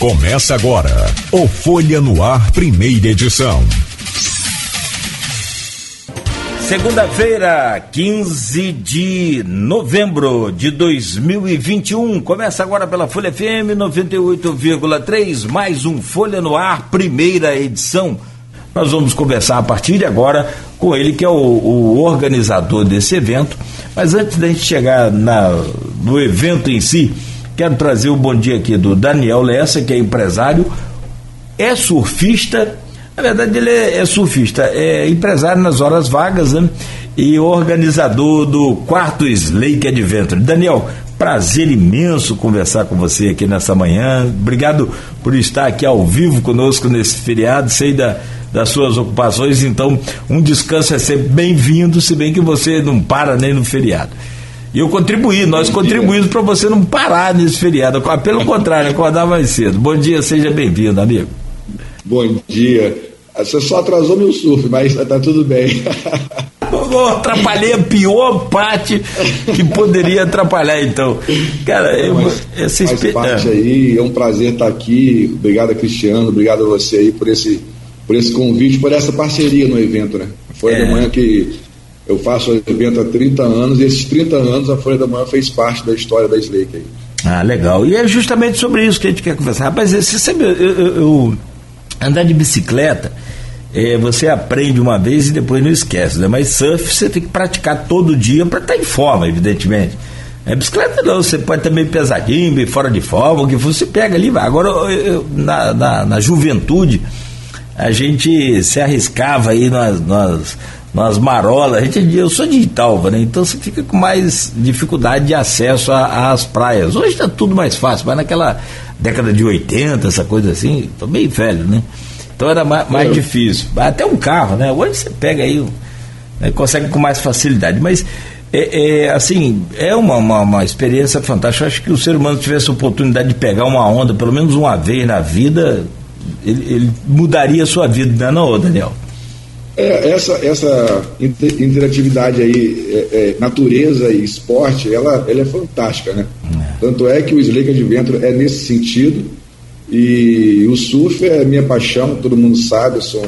Começa agora o Folha no Ar, primeira edição. Segunda-feira, 15 de novembro de 2021. Começa agora pela Folha FM 98,3, mais um Folha no Ar, primeira edição. Nós vamos conversar a partir de agora com ele, que é o, o organizador desse evento. Mas antes da gente chegar na, no evento em si, quero trazer o bom dia aqui do Daniel Lessa, que é empresário, é surfista na verdade, ele é, é, surfista, é empresário nas horas vagas né? e organizador do quarto Slake Adventure. Daniel, prazer imenso conversar com você aqui nessa manhã. Obrigado por estar aqui ao vivo conosco nesse feriado. Sei da, das suas ocupações, então um descanso é sempre bem-vindo, se bem que você não para nem no feriado. E eu contribuí, nós contribuímos para você não parar nesse feriado. Pelo contrário, acordar mais cedo. Bom dia, seja bem-vindo, amigo. Bom dia. Você só atrasou meu surf, mas tá tudo bem. Eu atrapalhei a pior parte que poderia atrapalhar, então. Cara, eu, essa faz parte é. aí, é um prazer estar aqui. Obrigado a Cristiano, obrigado a você aí por esse, por esse convite, por essa parceria no evento, né? A Folha é. da Manhã que eu faço o evento há 30 anos e esses 30 anos a Folha da Manhã fez parte da história da Slake aí. Ah, legal. E é justamente sobre isso que a gente quer conversar. Rapaz, você sabe, eu, eu, eu andar de bicicleta é, você aprende uma vez e depois não esquece, né? Mas surf você tem que praticar todo dia para estar tá em forma, evidentemente. É, bicicleta não, você pode também pesadinho, bem fora de forma, o que for, você pega ali, vai. Agora, eu, na, na, na, juventude, a gente se arriscava aí nas, nas, nas marolas. A gente, eu sou de Italva, né? Então você fica com mais dificuldade de acesso às praias. Hoje está tudo mais fácil, mas naquela década de 80, essa coisa assim, tô bem velho, né? Então era mais, mais difícil. Até um carro, né? Hoje você pega aí, né? consegue com mais facilidade. Mas, é, é assim, é uma, uma, uma, experiência fantástica. Eu acho que o ser humano tivesse a oportunidade de pegar uma onda, pelo menos uma vez na vida, ele, ele mudaria a sua vida, não é, não, Daniel? É, essa, essa interatividade aí, é, é, natureza e esporte, ela, ela é fantástica, né? É. Tanto é que o Slake Adventure é nesse sentido e o surf é minha paixão, todo mundo sabe, eu sou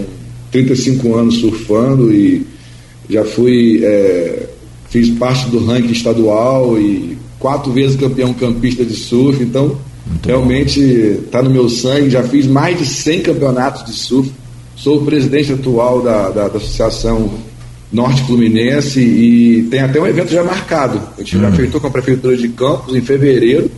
35 anos surfando e já fui, é, fiz parte do ranking estadual e quatro vezes campeão campista de surf, então Muito realmente está no meu sangue, já fiz mais de 100 campeonatos de surf, sou o presidente atual da, da, da Associação Norte Fluminense e tem até um evento já marcado, a gente uhum. já feitou com a Prefeitura de Campos em fevereiro,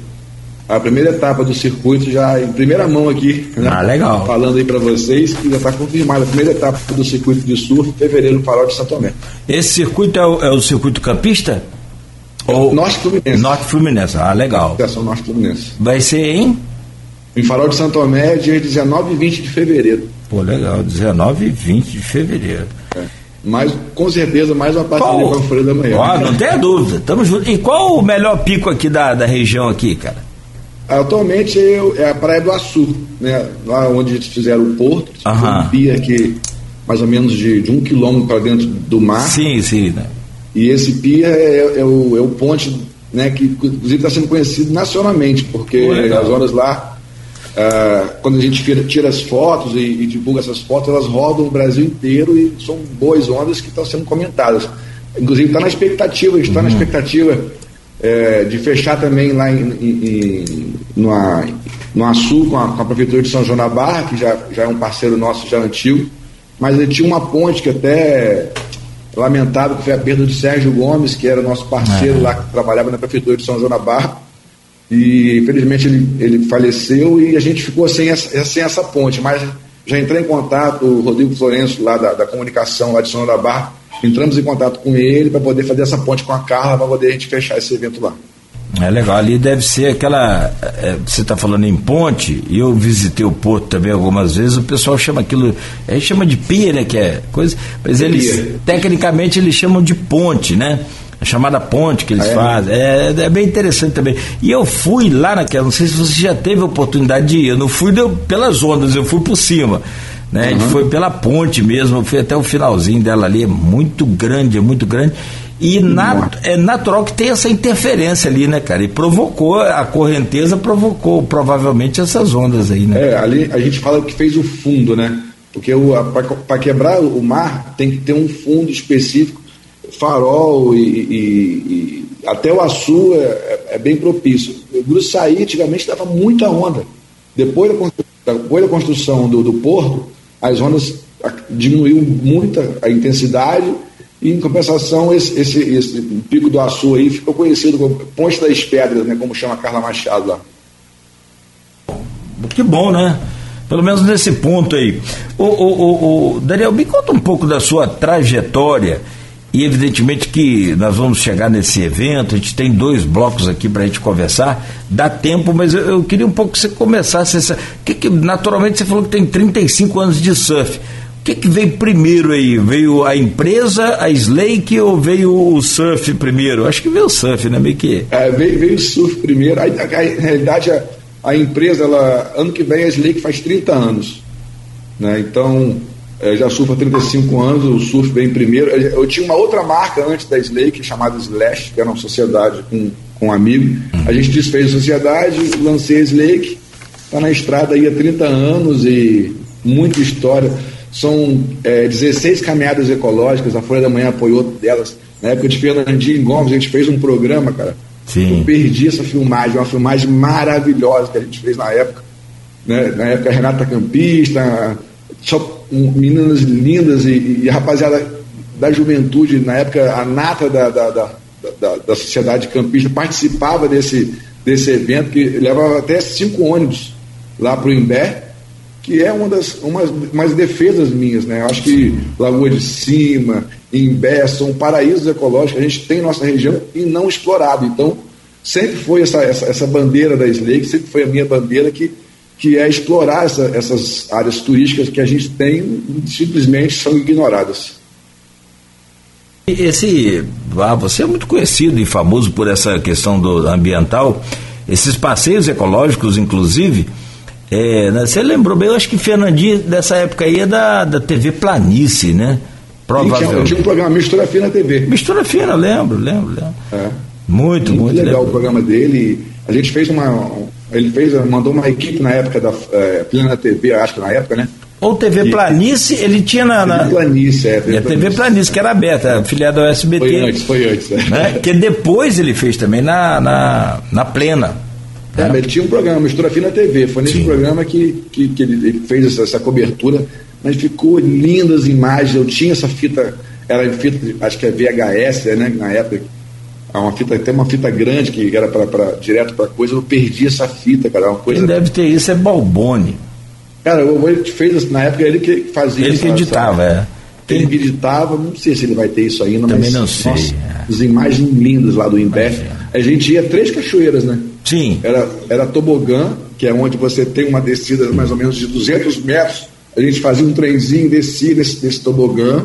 a primeira etapa do circuito já em primeira mão aqui. Né? Ah, legal. Falando aí para vocês que já está confirmada a primeira etapa do circuito de surf, fevereiro no Farol de Santo Tomé. Esse circuito é o, é o circuito campista? Ou... Norte Fluminense. Norte Fluminense, ah, legal. Associação Norte Fluminense. Vai ser em? Em Farol de Santo Tomé, dia 19 e 20 de fevereiro. Pô, legal, 19 e 20 de fevereiro. É. Mas, com certeza, mais uma parceria com a Folha da Manhã. Não tenha dúvida, tamo junto. E qual o melhor pico aqui da, da região aqui, cara? Atualmente eu, é a Praia do Açu, né? lá onde eles fizeram o porto, um pia aqui mais ou menos de, de um quilômetro para dentro do mar. Sim, sim. Né? E esse pia é, é, o, é o ponte né, que inclusive está sendo conhecido nacionalmente, porque as horas lá, ah, quando a gente tira, tira as fotos e, e, divulga essas fotos, elas rodam o Brasil inteiro e são boas ondas que estão sendo comentadas. Inclusive está na expectativa, está uhum. na expectativa é, de fechar também lá em, em, no, no Açu com a, com a, Prefeitura de São João da Barra, que já, já é um parceiro nosso já antigo, mas ele tinha uma ponte que até lamentável que foi a perda de Sérgio Gomes, que era nosso parceiro é. lá, que trabalhava na Prefeitura de São João da Barra, e infelizmente ele, ele faleceu e a gente ficou sem essa, sem essa ponte, mas já entrei em contato, o Rodrigo Florenço lá da, da comunicação lá de João da Barra, entramos em contato com ele para poder fazer essa ponte com a Carla, para poder a gente fechar esse evento lá. É legal, ali deve ser aquela. É, você está falando em ponte, e eu visitei o porto também algumas vezes, o pessoal chama aquilo. A gente chama de pia, né? Que é coisa. Mas eles, tecnicamente, eles chamam de ponte, né? A chamada ponte que eles ah, é, fazem. É, é, bem interessante também. E eu fui lá naquela, não sei se você já teve a oportunidade de ir, eu não fui deu, pelas ondas, eu fui por cima. Né? Uhum. foi pela ponte mesmo, foi até o finalzinho dela ali, é muito grande, é muito grande. E nat é natural que tenha essa interferência ali, né, cara? E provocou, a correnteza provocou provavelmente essas ondas aí, né? É, ali a gente fala que fez o fundo, né? Porque para quebrar o mar tem que ter um fundo específico, farol e, e, e até o açu é, é, bem propício. O Gruçaí antigamente dava muita onda. Depois da, depois da construção do, do porto, as ondas diminuiu muito a intensidade e, em compensação, esse, esse, esse pico do Açu aí ficou conhecido como Ponte das Pedras, né, como chama Carla Machado lá. Que bom, né? Pelo menos nesse ponto aí. O, o, o, o Daniel, me conta um pouco da sua trajetória. E evidentemente que nós vamos chegar nesse evento, a gente tem dois blocos aqui para a gente conversar, dá tempo, mas eu, eu, queria um pouco que você começasse essa. Que, que, naturalmente você falou que tem 35 anos de surf que, que veio primeiro aí? Veio a empresa, a Slake ou veio o surf primeiro? Acho que veio o surf, né? Meio que. É, veio, veio o surf primeiro. A, a, a realidade, a, a, empresa, ela, ano que vem a Slake faz 30 anos. Né? Então, é, já surfa há 35 anos, o surf vem primeiro. Eu tinha uma outra marca antes da Slake, chamada Slash, que era uma sociedade com, com um amigo. A gente desfez a sociedade, lancei a Slake, está na estrada aí há 30 anos e muita história. São é, 16 caminhadas ecológicas, a Folha da Manhã apoiou delas. Na época de Fernandinho Gomes, a gente fez um programa, cara. Sim. Eu perdi essa filmagem, uma filmagem maravilhosa que a gente fez na época. Né? Na época, Renata Campista, só um, meninas lindas e, e, rapaziada da juventude, na época, a nata da, da, da, da, da sociedade campista participava desse, desse evento, que levava até cinco ônibus lá para o Imbé que é uma das umas, umas defesas minhas, né? Eu acho que Lagoa de Cima, Imbé, são paraísos ecológicos a gente tem em nossa região e não explorado. Então, sempre foi essa, essa, essa bandeira da Slake, sempre foi a minha bandeira que, que é explorar essa, essas áreas turísticas que a gente tem simplesmente são ignoradas. Esse, ah, você é muito conhecido e famoso por essa questão do ambiental, esses passeios ecológicos, inclusive, é, né, você lembrou bem, eu acho que Fernandinho dessa época aí é da, da TV Planície, né? Provavelmente. Eu tinha um programa Mistura Fina TV. Mistura Fina, lembro, lembro, lembro. É. Muito, muito, muito legal lembro. o programa dele. A gente fez uma. Ele fez, mandou uma equipe na época da é, Plena TV, acho que na época, né? Ou TV Planície, ele tinha na. na... TV Planície, é. TV, é, TV Planície, que era aberta, afiliada ao SBT. Foi antes, foi antes. É. Né? Que depois ele fez também na, na, na Plena. É, ele tinha um programa, Mistura Fina TV. Foi nesse Sim. programa que, que, que ele, ele, fez essa, essa, cobertura. Mas ficou lindas imagens. Eu tinha essa fita, era fita, acho que é VHS, né? Na época. Uma fita, até uma fita grande que era pra, pra direto para coisa. Eu perdi essa fita, cara. Uma coisa... Quem deve ter isso é Balboni. Cara, o ele fez, na época ele que fazia Ele que editava, essa, é. Ele que editava, não sei se ele vai ter isso ainda, Também mas. não sei. Nossa, é. As imagens lindas lá do Imbé. A gente ia três cachoeiras, né? Sim. Era, era tobogã, que é onde você tem uma descida mais ou menos de 200 metros. A gente fazia um trenzinho, descia nesse, nesse tobogã.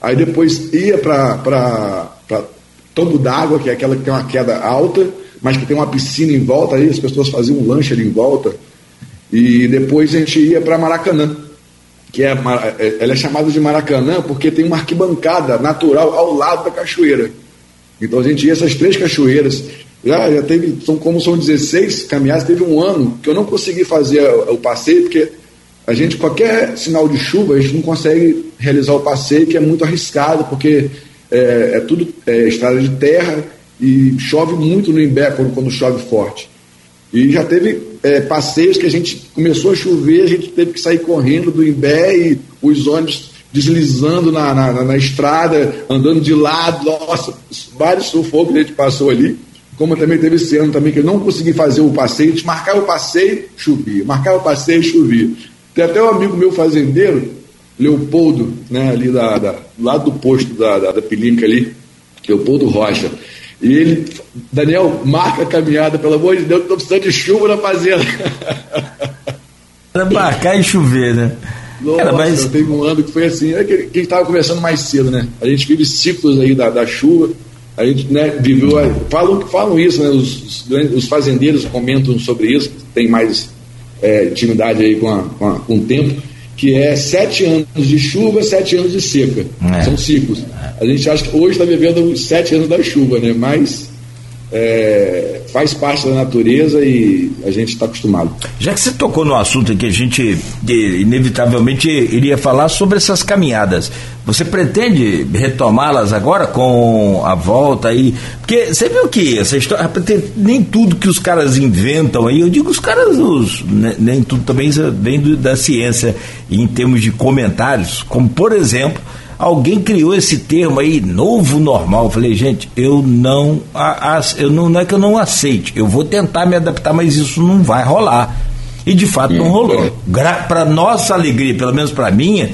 Aí depois ia para Tombo d'Água, que é aquela que tem uma queda alta, mas que tem uma piscina em volta. Aí as pessoas faziam um lanche ali em volta. E depois a gente ia para Maracanã, que é, é, ela é chamada de Maracanã porque tem uma arquibancada natural ao lado da cachoeira. Então a gente ia essas três cachoeiras já, já teve, são, como são 16 caminhadas, teve um ano que eu não consegui fazer o passeio, porque a gente, qualquer sinal de chuva, a gente não consegue realizar o passeio, que é muito arriscado, porque é, é tudo é, estrada de terra e chove muito no Imbé quando, quando chove forte. E já teve é, passeios que a gente começou a chover, a gente teve que sair correndo do Imbé e os ônibus deslizando na, na, na estrada, andando de lado, nossa, vários sufocos que a gente passou ali como também teve esse ano também que eu não consegui fazer o passeio, de marcar o passeio, chovia, marcar o passeio, chovia. Tem até um amigo meu fazendeiro, Leopoldo, né, ali da, da do lado do posto da, da, da Pilinca ali, Leopoldo Rocha. E ele, Daniel, marca a caminhada, pelo amor de Deus, estou precisando de chuva na fazenda. Para marcar e chover, né? Nossa, Cara, mas... teve um ano que foi assim, é que a gente estava conversando mais cedo, né? A gente vive ciclos aí da, da chuva, a gente né, viveu. Falam, falam isso, né, os, os fazendeiros comentam sobre isso, tem mais é, intimidade aí com, a, com, a, com o tempo. Que é sete anos de chuva, sete anos de seca. É. São ciclos. A gente acha que hoje está vivendo os sete anos da chuva, né? Mas é, faz parte da natureza e a gente está acostumado. Já que você tocou no assunto que a gente inevitavelmente iria falar sobre essas caminhadas, você pretende retomá-las agora com a volta aí? Porque você viu que essa história, nem tudo que os caras inventam aí, eu digo os caras, os, né, nem tudo também vem da ciência em termos de comentários, como por exemplo Alguém criou esse termo aí, novo normal. Eu falei, gente, eu não, eu não, não é que eu não aceite, eu vou tentar me adaptar, mas isso não vai rolar. E de fato não rolou. Para nossa alegria, pelo menos para minha,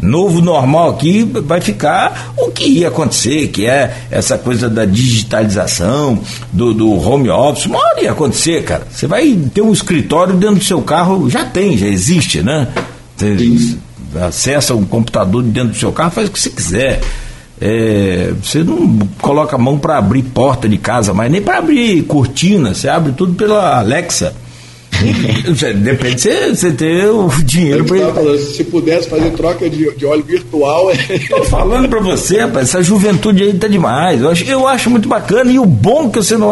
novo normal aqui vai ficar o que ia acontecer, que é essa coisa da digitalização, do, do home office. Uma hora ia acontecer, cara. Você vai ter um escritório dentro do seu carro, já tem, já existe, né? Você, acessa um computador dentro do seu carro, faz o que você quiser. É, você não coloca a mão para abrir porta de casa, mas nem para abrir cortina, você abre tudo pela Alexa. Depende de você, você ter o dinheiro para Se pudesse fazer troca de, de óleo virtual. Estou falando para você, rapaz, essa juventude aí tá demais. Eu acho, eu acho muito bacana e o bom que você não.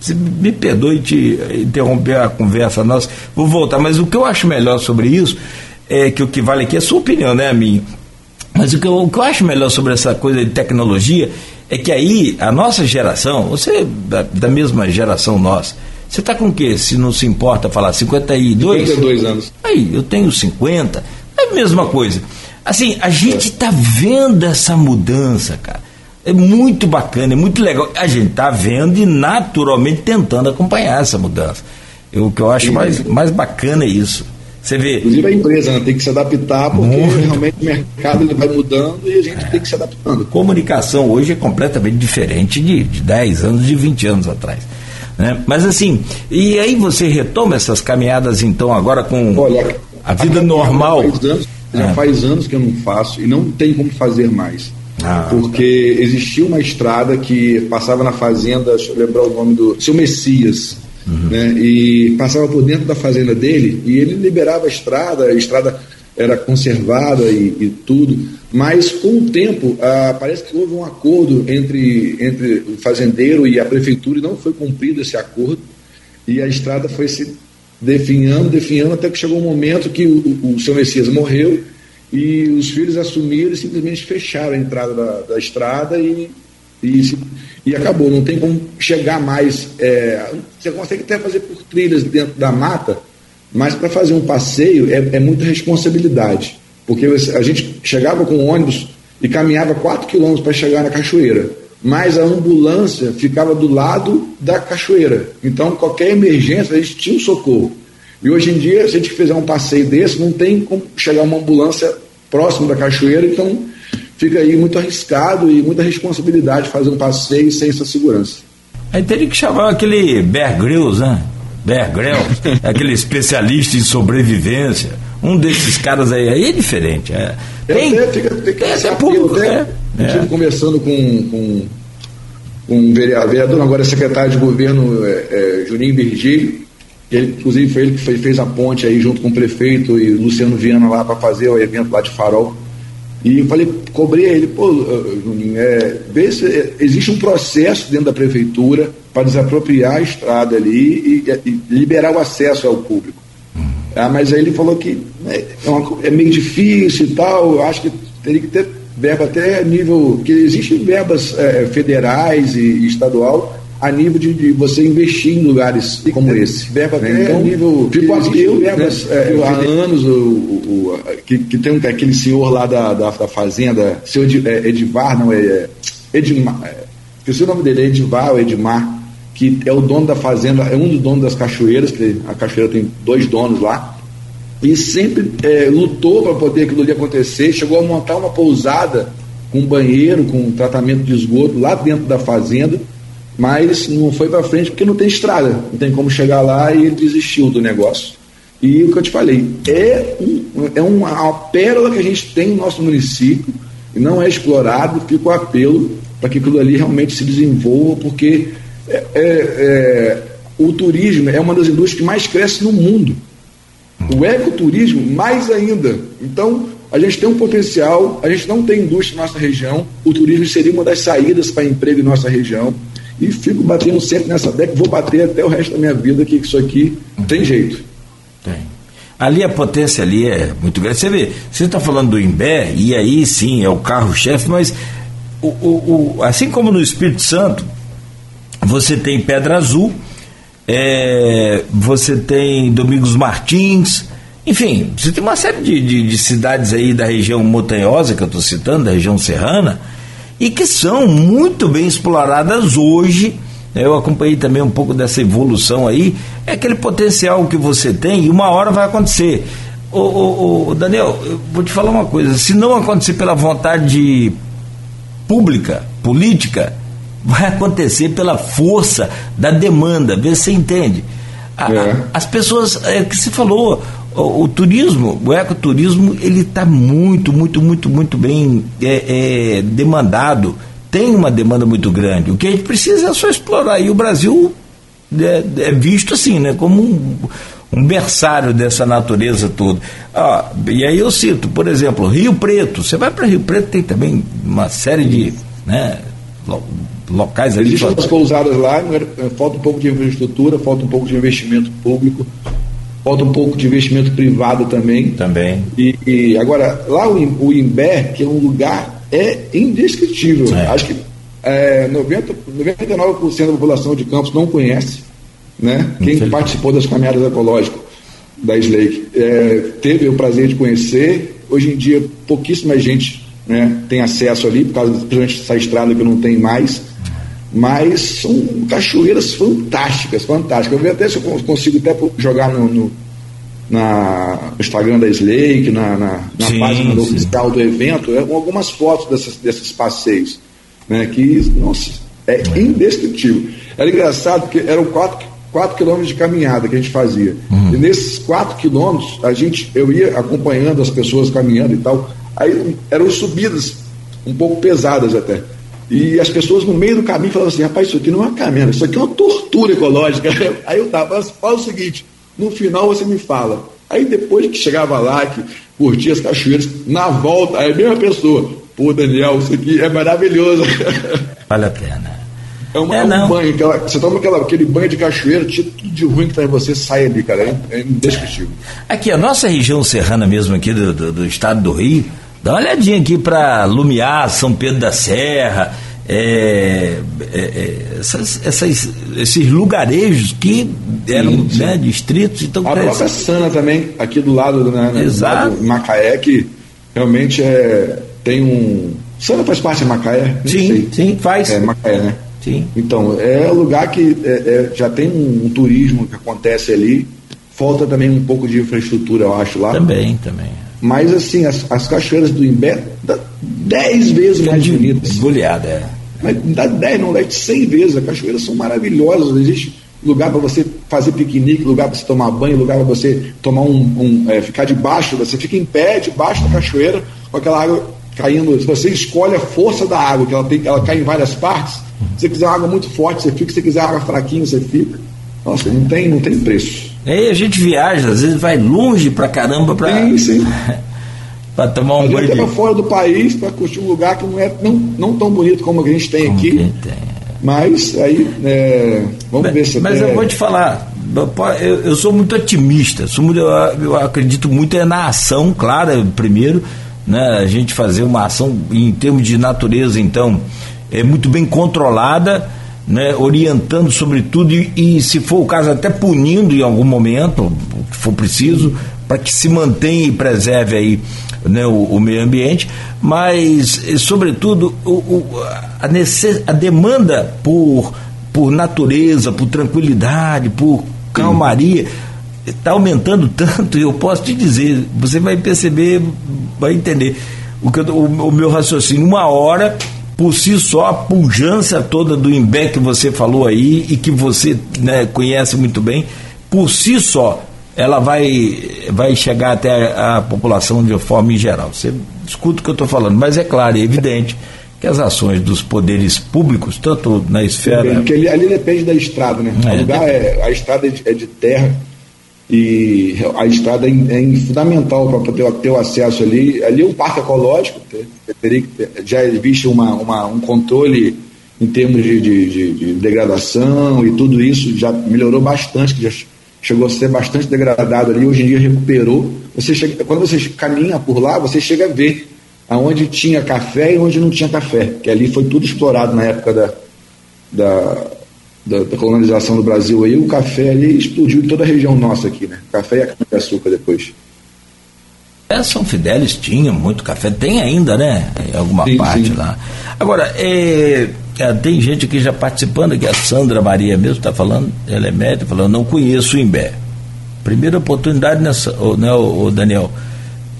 Você me perdoe te interromper a conversa nossa, vou voltar, mas o que eu acho melhor sobre isso é que o que vale aqui é a sua opinião, né, a minha. Mas o que, eu, o que eu acho melhor sobre essa coisa de tecnologia é que aí a nossa geração, você da, da mesma geração nossa, você está com o quê? Se não se importa falar 52? 52 anos. Aí, eu tenho 50. É a mesma coisa. Assim, a gente está vendo essa mudança, cara. É muito bacana, é muito legal. A gente está vendo e naturalmente tentando acompanhar essa mudança. Eu, o que eu acho mais, mais bacana é isso. Você vê. Inclusive a empresa né, tem que se adaptar, porque Muito. realmente o mercado ele vai mudando e a gente é. tem que se adaptando. Comunicação hoje é completamente diferente de, de 10 anos, de 20 anos atrás. Né? Mas assim, e aí você retoma essas caminhadas então agora com Olha, a vida a normal? Faz anos, já é. faz anos que eu não faço e não tem como fazer mais. Ah, porque tá. existia uma estrada que passava na fazenda, deixa eu lembrar o nome do seu Messias, Uhum. Né? E passava por dentro da fazenda dele e ele liberava a estrada, a estrada era conservada e, e tudo, mas com o tempo ah, parece que houve um acordo entre, entre o fazendeiro e a prefeitura e não foi cumprido esse acordo e a estrada foi se definhando, definhando até que chegou um momento que o, o, o seu Messias morreu e os filhos assumiram e simplesmente fecharam a entrada da, da estrada e, e se e acabou, não tem como chegar mais. É, você consegue até fazer por trilhas dentro da mata, mas para fazer um passeio é, é, muita responsabilidade. Porque a gente chegava com ônibus e caminhava 4 quilômetros para chegar na cachoeira, mas a ambulância ficava do lado da cachoeira. Então, qualquer emergência, a gente tinha um socorro. E hoje em dia, se a gente fizer um passeio desse, não tem como chegar uma ambulância próximo da cachoeira, então fica aí muito arriscado e muita responsabilidade fazer um passeio sem essa segurança. Aí teria que chamar aquele Bear Grylls, né? Bear Grylls, aquele especialista em sobrevivência. Um desses caras aí, aí é diferente. É, tem, é, fica, que ser público, né? É. Estive conversando com, com, com um vereador, agora é secretário de governo, é, é, Juninho Virgílio, ele, inclusive foi ele que fez a ponte aí junto com o prefeito e Luciano Viana lá para fazer o evento lá de Farol. E eu falei, cobrei ele, pô, Juninho, é, vê se é, existe um processo dentro da prefeitura para desapropriar a estrada ali e, e liberar o acesso ao público. Uhum. Ah, mas aí ele falou que né, é, uma, é, meio difícil e tal, eu acho que teria que ter verba até nível. que existem verbas é, federais e, e estadual a nível de, de, você investir em lugares como esse. Verba né? então, nível. Tipo eu, verbas, né? é, há anos, o, o, o, que, que tem aquele senhor lá da, da, da fazenda, senhor é, Edivar, não é. é Edmar. É, esqueci o nome dele, é Edivar ou Edmar, que é o dono da fazenda, é um dos donos das cachoeiras, que a cachoeira tem dois donos lá. E sempre é, lutou para poder aquilo ali acontecer, chegou a montar uma pousada com banheiro, com tratamento de esgoto lá dentro da fazenda mas não foi para frente porque não tem estrada, não tem como chegar lá e ele desistiu do negócio. E o que eu te falei, é, um, é uma, pérola que a gente tem no nosso município e não é explorado, fica o apelo para que aquilo ali realmente se desenvolva, porque é, é, é, o turismo é uma das indústrias que mais cresce no mundo. O ecoturismo, mais ainda. Então, a gente tem um potencial, a gente não tem indústria na nossa região, o turismo seria uma das saídas para emprego em nossa região. E fico batendo sempre nessa década, vou bater até o resto da minha vida que isso aqui tem jeito. Tem. Ali a potência ali é muito grande. Você vê, você está falando do Imbé, e aí sim é o carro-chefe, mas o, o, o, assim como no Espírito Santo, você tem Pedra Azul, é, você tem Domingos Martins, enfim, você tem uma série de, de, de cidades aí da região montanhosa que eu estou citando, da região serrana, e que são muito bem exploradas hoje. Eu acompanhei também um pouco dessa evolução aí. É aquele potencial que você tem e uma hora vai acontecer. Ô, ô, ô, Daniel, eu vou te falar uma coisa: se não acontecer pela vontade pública, política, vai acontecer pela força da demanda. Vê se você entende. A, é. As pessoas, é que se falou, o, o, turismo, o ecoturismo, ele está muito, muito, muito, muito bem é, é, demandado. Tem uma demanda muito grande. O que a gente precisa é só explorar. E o Brasil é, é visto assim, né, como um, um berçário dessa natureza toda. Ah, e aí eu cito, por exemplo, Rio Preto. Você vai para Rio Preto, tem também uma série de né, locais ali. Existem as pousadas lá, falta um pouco de infraestrutura, falta um pouco de investimento público falta um pouco de investimento privado também. Também. E, e agora, lá o, o Imbé, que é um lugar é indescritível. É. Acho que é, 90, 99% da população de Campos não conhece. Né? Quem participou das caminhadas ecológicas da Slake é, teve o prazer de conhecer. Hoje em dia, pouquíssima gente né, tem acesso ali, por causa principalmente dessa estrada que não tem mais. Mas são cachoeiras fantásticas, fantásticas. Eu vou até se eu consigo até jogar no, no na, Instagram da Slake, na, na, na sim, página do oficial do evento, é, algumas fotos dessas, desses passeios. Né, que, nossa, é indescritível. Era engraçado porque eram quatro, quatro quilômetros de caminhada que a gente fazia. Uhum. E nesses quatro quilômetros, a gente, eu ia acompanhando as pessoas caminhando e tal. Aí eram subidas um pouco pesadas até. E as pessoas no meio do caminho falavam assim, rapaz, isso aqui não é uma caminhada, isso aqui é uma tortura ecológica. Aí eu tava, fala o seguinte, no final você me fala. Aí depois que chegava lá, que curtia as cachoeiras, na volta, aí a mesma pessoa, pô, Daniel, isso aqui é maravilhoso. Vale a pena. É, uma, é, um banho, aquela, você toma aquela, aquele banho de cachoeira, tira tudo de ruim que tá em você, sai ali, cara. É, é indescritível. Aqui, a nossa região serrana mesmo aqui do, do, do estado do Rio, Dá uma olhadinha aqui para Lumiar, São Pedro da Serra, é, é, é, essas, essas, esses lugarejos que eram sim, sim. Né, distritos. Então, a própria Sana também, aqui do lado, né, né Exato. do Macaé, que realmente é, tem um. Sana faz parte de Macaé? sim, sei. sim, faz. É Macaé, né? Sim. Então, é um lugar que é, é, já tem um, um, turismo que acontece ali. Falta também um pouco de infraestrutura, eu acho, lá. Também, também. Mas assim, as, as cachoeiras do Imbé dá dez vezes mais bonitas. Goleada, é. Mas dá dez, não, dá cem vezes. As cachoeiras são maravilhosas. Existe lugar para você fazer piquenique, lugar para você tomar banho, lugar para você tomar um, um é, ficar debaixo, você fica em pé debaixo da cachoeira com aquela água caindo. Se você escolhe a força da água, que ela, tem, ela cai em várias partes, se você quiser água muito forte, você fica, se você quiser água fraquinha, você fica. Nossa, não tem, não tem preço. Aí a gente viaja, às vezes vai longe pra caramba pra. Sim, sim. para tomar um banho. A gente fora do país para curtir um lugar que não é não, não tão bonito como a gente tem como aqui. Tem. Mas aí, é, vamos mas, ver se Mas eu vou te falar, eu, eu sou muito otimista, sou muito, eu, eu, acredito muito é na ação, claro, primeiro, né, a gente fazer uma ação em termos de natureza, então, é muito bem controlada né, orientando sobre tudo e, e, se for o caso, até punindo em algum momento, que for preciso, para que se mantenha e preserve aí né, o, o, meio ambiente, mas, sobretudo, o, o, a, necess, a demanda por, por natureza, por tranquilidade, por calmaria, está aumentando tanto, eu posso te dizer, você vai perceber, vai entender o, que eu, o, o meu raciocínio. Uma hora por si só a pujança toda do Imbé que você falou aí e que você né, conhece muito bem, por si só ela vai, vai chegar até a, a população de forma em geral. Você escuta o que eu estou falando, mas é claro, é evidente que as ações dos poderes públicos, tanto na esfera. Porque ali, ali depende da estrada, né? É, o lugar é, a estrada é de, é de terra e a estrada é, é fundamental para ter, ter o acesso ali. Ali é um parque ecológico, teria, já existe uma, uma, um controle em termos de, de, de, de, degradação e tudo isso já melhorou bastante, já chegou a ser bastante degradado ali, hoje em dia recuperou. Você chega, quando você caminha por lá, você chega a ver aonde tinha café e onde não tinha café, que ali foi tudo explorado na época da, da, da, da colonização do Brasil aí, o café ali explodiu em toda a região nossa aqui, né? Café e a cana-de-açúcar depois. É, São Fidélis tinha muito café, tem ainda, né? Em alguma sim, parte sim. lá. Agora, é, é, tem gente aqui já participando, que a Sandra Maria mesmo está falando, ela é médica, falando, não conheço o Imbé. Primeira oportunidade nessa, né, o, Daniel,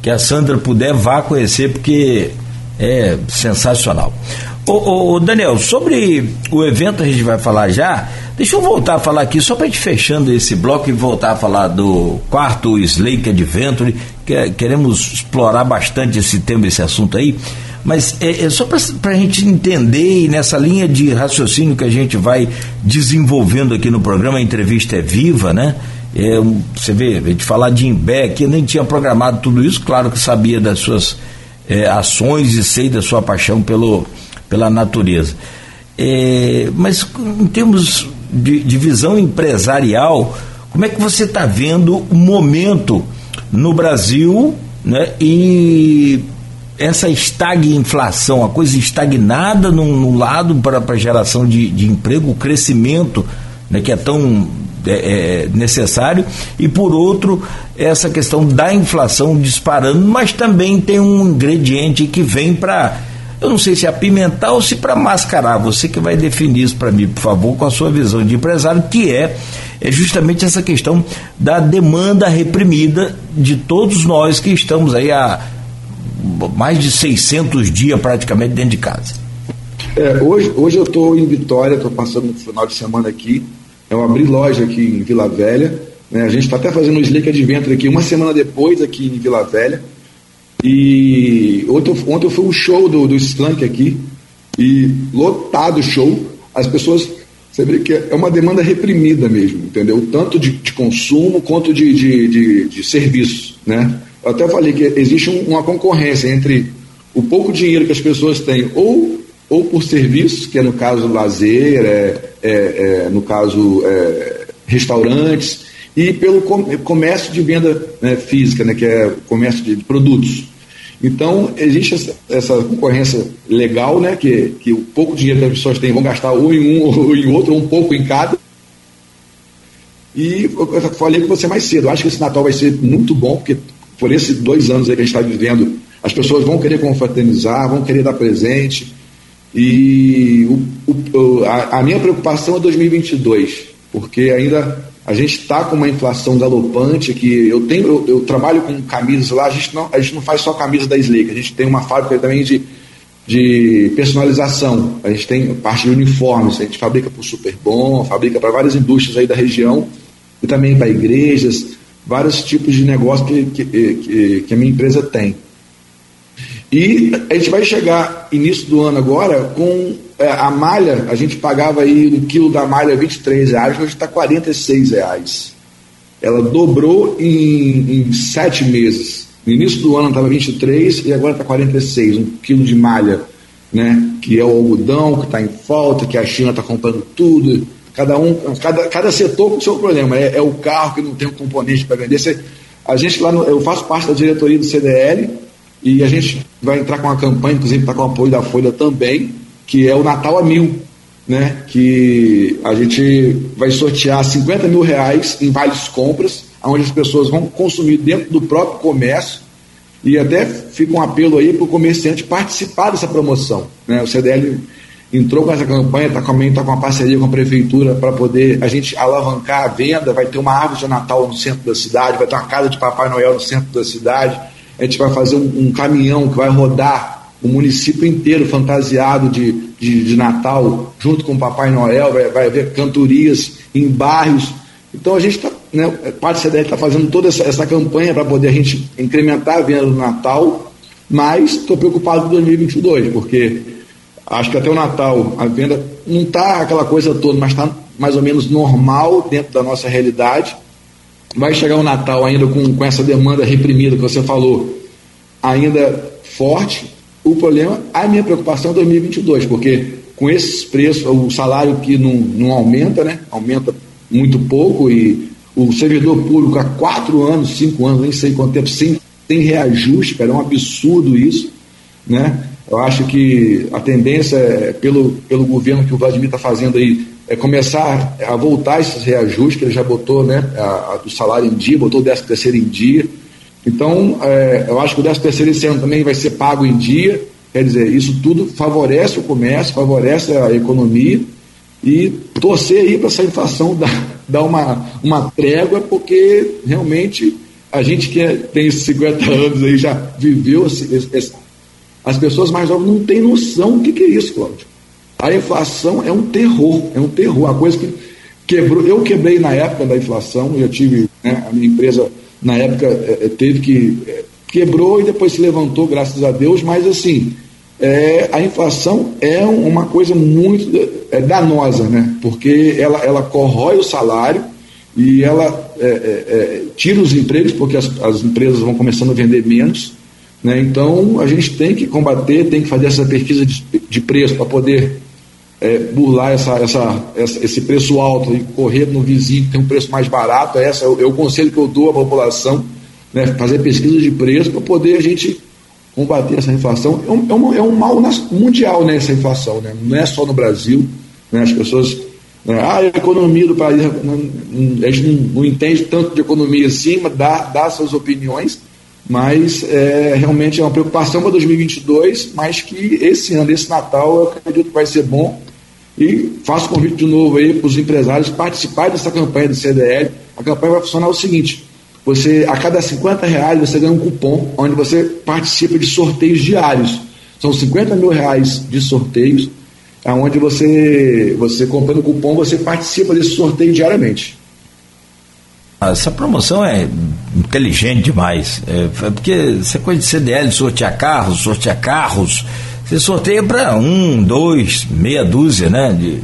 que a Sandra puder, vá conhecer, porque é sensacional. Ô, Daniel, sobre o evento a gente vai falar já. Deixa eu voltar a falar aqui, só para gente fechando esse bloco e voltar a falar do quarto Slake Adventure. Que, queremos explorar bastante esse tema, esse assunto aí. Mas é, é só para a gente entender, e nessa linha de raciocínio que a gente vai desenvolvendo aqui no programa, a entrevista é viva, né? É, você vê, a gente falar de Imbé, que nem tinha programado tudo isso, claro que sabia das suas é, ações e sei da sua paixão pelo, pela natureza. É, mas em termos de, de, visão empresarial, como é que você está vendo o momento no Brasil né, e essa estagflação, a coisa estagnada num, num lado para a geração de, de emprego, o crescimento né, que é tão é, é, necessário, e por outro, essa questão da inflação disparando, mas também tem um ingrediente que vem para eu não sei se é apimentar ou se para mascarar. Você que vai definir isso para mim, por favor, com a sua visão de empresário, que é, é justamente essa questão da demanda reprimida de todos nós que estamos aí há mais de 600 dias praticamente dentro de casa. É, hoje, hoje eu estou em Vitória, estou passando no final de semana aqui. Eu abri loja aqui em Vila Velha. Né? A gente está até fazendo um Slake Adventure aqui uma semana depois aqui em Vila Velha. E ontem, ontem foi um show do, do Slank aqui, e lotado o show, as pessoas, você vê que é uma demanda reprimida mesmo, entendeu? Tanto de, de consumo quanto de, de, de, de serviço, né? Eu até falei que existe um, uma concorrência entre o pouco dinheiro que as pessoas têm ou, ou por serviço, que é no caso lazer, é, é, é no caso é, restaurantes, e pelo comércio de venda né, física, né, que é comércio de produtos. Então, existe essa, concorrência legal, né, que, que o pouco dinheiro que as pessoas têm vão gastar ou em um ou em outro, ou um pouco em cada. E eu falei com você mais cedo, acho que esse Natal vai ser muito bom, porque por esses dois anos que a gente está vivendo, as pessoas vão querer confraternizar, vão querer dar presente. E o, o, a, a minha preocupação é 2022, porque ainda a gente está com uma inflação galopante que eu tenho, eu, eu, trabalho com camisas lá, a gente, não, a gente não faz só camisa da Slake, a gente tem uma fábrica também de, de personalização, a gente tem parte de uniformes, a gente fabrica para o Super Bom, fabrica para várias indústrias aí da região e também para igrejas, vários tipos de negócio que, que, que, que a minha empresa tem. E a gente vai chegar início do ano agora com é, a malha, a gente pagava aí no quilo da malha 23 reais, hoje está 46 reais. Ela dobrou em, em sete meses. No início do ano estava 23 e agora está 46, um quilo de malha, né? Que é o algodão que está em falta, que a China está comprando tudo. Cada um, cada, cada setor com o seu problema. É, é o carro que não tem um componente para vender. A gente lá, no, eu faço parte da diretoria do CDL e a gente vai entrar com uma campanha, inclusive está com o apoio da Folha também, que é o Natal a Mil, né? que a gente vai sortear 50 mil reais em várias compras, onde as pessoas vão consumir dentro do próprio comércio e até fica um apelo aí para o comerciante participar dessa promoção. Né? O CDL entrou com essa campanha, está com, tá com uma parceria com a prefeitura para poder a gente alavancar a venda, vai ter uma árvore de Natal no centro da cidade, vai ter uma casa de Papai Noel no centro da cidade, a gente vai fazer um, um caminhão que vai rodar o município inteiro fantasiado de, de, de, Natal, junto com o Papai Noel, vai, vai haver cantorias em bairros. Então a gente está, né, parte da CDL está fazendo toda essa, essa campanha para poder a gente incrementar a venda do Natal, mas estou preocupado com 2022, porque acho que até o Natal a venda não está aquela coisa toda, mas está mais ou menos normal dentro da nossa realidade. Vai chegar o Natal ainda com, com essa demanda reprimida que você falou, ainda forte. O problema, a minha preocupação é 2022, porque com esses preços, o salário que não, não aumenta, né? Aumenta muito pouco e o servidor público há quatro anos, cinco anos, nem sei quanto tempo, sem, sem reajuste, cara, é um absurdo isso, né? Eu acho que a tendência, é, pelo, pelo governo que o Vladimir está fazendo aí, é começar a voltar esses reajustes, que ele já botou né, a, a do salário em dia, botou o 13 terceiro em dia. Então, é, eu acho que o 13 terceiro esse ano também vai ser pago em dia. Quer dizer, isso tudo favorece o comércio, favorece a economia e torcer aí para essa inflação dar, dar uma, uma trégua, porque realmente a gente que é, tem 50 anos aí já viveu esse, esse, as pessoas mais novas não têm noção do que, que é isso, Cláudio. A inflação é um terror, é um terror. A coisa que quebrou. Eu quebrei na época da inflação, eu tive, né, a minha empresa na época é, teve que. É, quebrou e depois se levantou, graças a Deus, mas assim, é, a inflação é uma coisa muito é, danosa, né? Porque ela, ela corrói o salário e ela é, é, tira os empregos, porque as, as empresas vão começando a vender menos. Né? Então, a gente tem que combater, tem que fazer essa pesquisa de, de preço para poder é, burlar essa, essa, essa, esse preço alto e correr no vizinho que tem um preço mais barato. Esse é o, é o conselho que eu dou à população, né? fazer pesquisa de preço para poder a gente combater essa inflação. É um, é um, é um mal mundial né, essa inflação, né? não é só no Brasil. Né? As pessoas. Né? Ah, a economia do país. a gente não, não, entende tanto de economia assim, mas dá, dá suas opiniões mas é, realmente é uma preocupação para 2022, mas que esse ano, esse Natal, eu acredito que vai ser bom. E faço convite de novo aí para os empresários participarem dessa campanha do CDL. A campanha vai funcionar o seguinte: você a cada 50 reais você ganha um cupom onde você participa de sorteios diários. São 50 mil reais de sorteios, onde você, você comprando o cupom, você participa desse sorteio diariamente. Essa promoção é inteligente demais. É, porque você coisa de CDL, sortear carros, sortear carros. Você sorteia para um, dois, meia dúzia, né? De,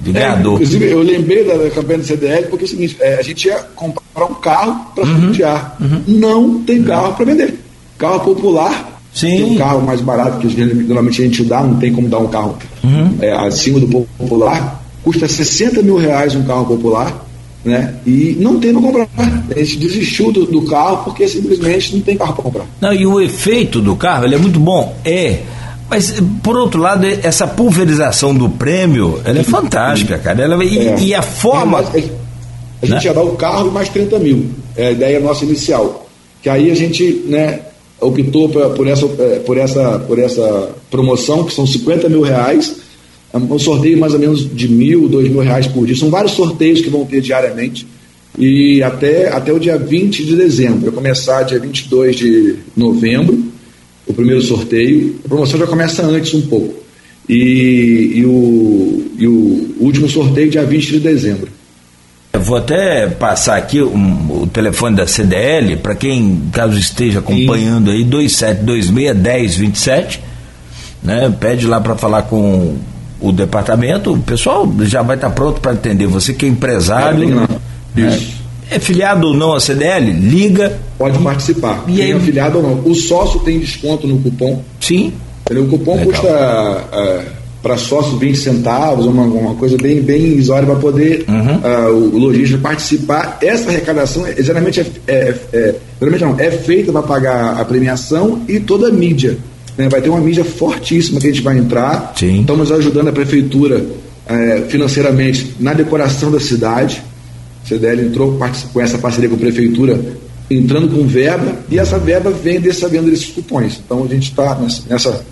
de é, ganhador. Inclusive, eu lembrei da, campanha do CDL porque é o seguinte: é, a gente ia comprar um carro para uhum, sortear. Uhum. Não tem carro para vender. Carro popular. Sim. Tem um carro mais barato que geralmente a gente dá, não tem como dar um carro uhum. é, acima do popular. Custa 60 mil reais um carro popular né? E não tem para comprar. A gente desistiu do, do, carro porque simplesmente não tem carro para comprar. Não, e o efeito do carro ele é muito bom, é. Mas, por outro lado, essa pulverização do prêmio, ela é fantástica, cara. Ela, e, é. e a forma. É, a gente né? ia dar o carro e mais 30 mil. É a ideia nossa inicial. Que aí a gente né, optou por, por, essa, é, por, essa, por essa promoção, que são 50 mil reais é um sorteio mais ou menos de mil, dois mil reais por dia. São vários sorteios que vão ter diariamente. E até, até o dia 20 de dezembro. Vai começar dia 22 de novembro, o primeiro sorteio. A promoção já começa antes um pouco. E, e, o, e o último sorteio dia 20 de dezembro. Eu vou até passar aqui um, o telefone da CDL, para quem, caso esteja acompanhando Sim. aí, 2726-1027, né? Pede lá para falar com o departamento, o pessoal já vai estar pronto para atender. Você que é empresário, é, né? É filiado ou não à CDL, liga. Pode participar. E Quem aí... é afiliado ou não. O sócio tem desconto no cupom. Sim. O cupom Legal. custa uh, para sócio 20 centavos, uma, uma coisa bem, bem irrisória para poder uhum. uh, o, lojista participar. Essa arrecadação é, geralmente, é, é, é, geralmente não, é feita para pagar a premiação e toda a mídia. Né? Vai ter uma mídia fortíssima que a gente vai entrar. Sim. Estamos ajudando a prefeitura é, financeiramente na decoração da cidade. A CDL entrou com essa parceria com a prefeitura, entrando com verba, e essa verba vem dessa venda desses cupons. Então a gente está nessa, nessa,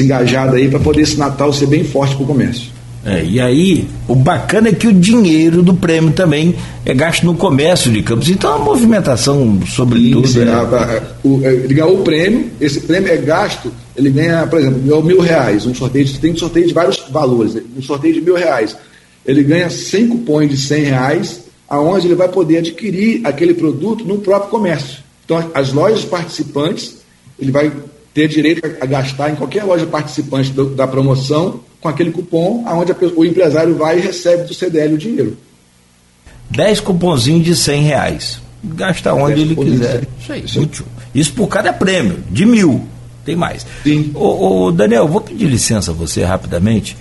engajada aí para poder esse Natal ser bem forte para o comércio. É, e aí, o bacana é que o dinheiro do prêmio também é gasto no comércio de Campos. Então, a movimentação, sobretudo. Sim, é... a, o, é, ele ganhou o prêmio, esse prêmio é gasto, ele ganha, por exemplo, ganhou mil reais. Um sorteio, tem um sorteio de vários valores, um sorteio de mil reais. Ele ganha 100 cupons de 100 reais, aonde ele vai poder adquirir aquele produto no próprio comércio. Então, as lojas participantes, ele vai ter direito a gastar em qualquer loja participante do, da promoção com aquele cupom, aonde o empresário vai e recebe do CDL o dinheiro. 10 cupomzinhos de 100 reais. gastar onde ele quiser. Isso aí, útil. Isso por cada prêmio, de mil. Tem mais. Sim. Ô, ô Daniel, vou pedir licença a você rapidamente.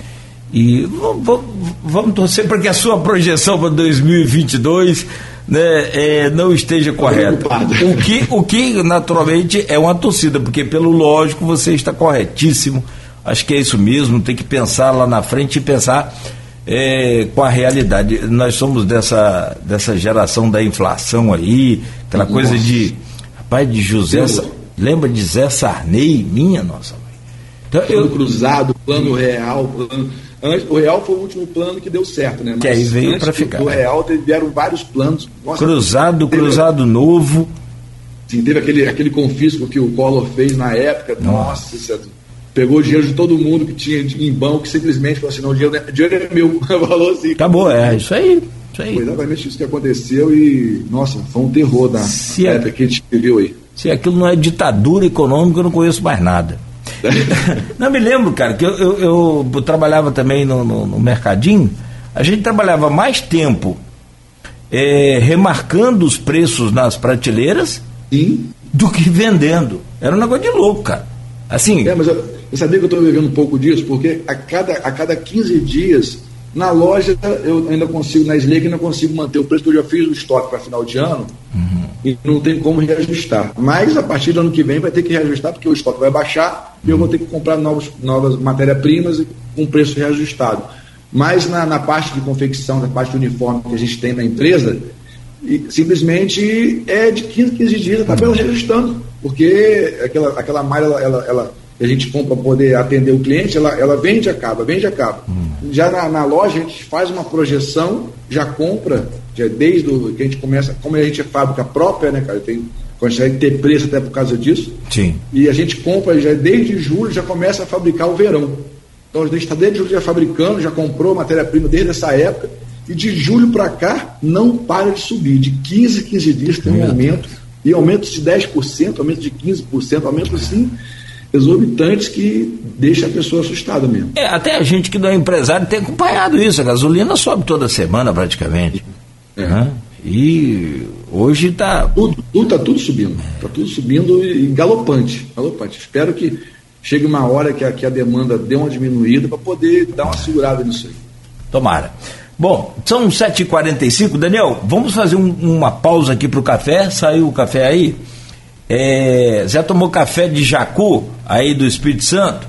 E vamos, vamos torcer para que a sua projeção para 2022 né, é, não esteja correta. O que, o que, naturalmente, é uma torcida, porque, pelo lógico, você está corretíssimo. Acho que é isso mesmo, tem que pensar lá na frente e pensar é, com a realidade. Nós somos dessa, dessa geração da inflação aí, aquela nossa. coisa de. Rapaz, de José. Lembra de Zé Sarney? Minha nossa mãe. Então, plano eu, cruzado, plano real, plano. O real foi o último plano que deu certo, né? Mas que aí veio para ficar. O real vieram vários planos. Nossa, cruzado, teve, cruzado novo. Sim, teve aquele, aquele confisco que o Collor fez na época. Nossa, nossa pegou o dinheiro de todo mundo que tinha em banco, que falou assim, não, o dinheiro, o dinheiro é meu. Falou assim. Acabou, é, isso aí. Isso aí. Foi exatamente isso que aconteceu e, nossa, foi um terror da se época é, que a gente viveu aí. Se aquilo não é ditadura econômica, eu não conheço mais nada. não me lembro, cara, que eu, eu, eu trabalhava também no, no, no, mercadinho, a gente trabalhava mais tempo é, remarcando os preços nas prateleiras Sim. do que vendendo. Era um negócio de louco, cara. Assim. É, mas eu, eu sabia que eu estou vivendo um pouco disso, porque a cada, a cada 15 dias, na loja, eu ainda consigo, na Slake, ainda consigo manter o preço, porque eu já fiz o estoque para final de ano uhum. E não tem como reajustar. Mas a partir do ano que vem vai ter que reajustar, porque o estoque vai baixar uhum. e eu vou ter que comprar novos, novas matérias-primas com preço reajustado. Mas na, na parte de confecção, na parte de uniforme que a gente tem na empresa, e simplesmente é de 15 15 dias a tabela reajustando porque aquela, aquela malha, ela, ela, ela a gente compra para poder atender o cliente, ela, ela vende e acaba, vende acaba. Hum. Já na, na, loja, a gente faz uma projeção, já compra, já desde o, que a gente começa, como a gente é fábrica própria, né, cara, tem, consegue ter preço até por causa disso. Sim. E a gente compra já desde julho, já começa a fabricar o verão. Então a gente está desde julho já fabricando, já comprou matéria-prima desde essa época, e de julho para cá não para de subir. De 15 15 dias tem um aumento e aumentos de 10%, aumentos de 15%, aumentos assim exorbitantes que deixa a pessoa assustada mesmo. É, até a gente que não é empresário tem acompanhado isso, a gasolina sobe toda semana praticamente. Né? E hoje está. Tudo, tudo, tá tudo subindo. Está tudo subindo e galopante, galopante. Espero que chegue uma hora que a, que a demanda dê uma diminuída para poder dar uma segurada nisso aí. Tomara. Bom, são 7h45. Daniel, vamos fazer um, uma pausa aqui para o café. Saiu o café aí? É, já tomou café de jacu aí do Espírito Santo?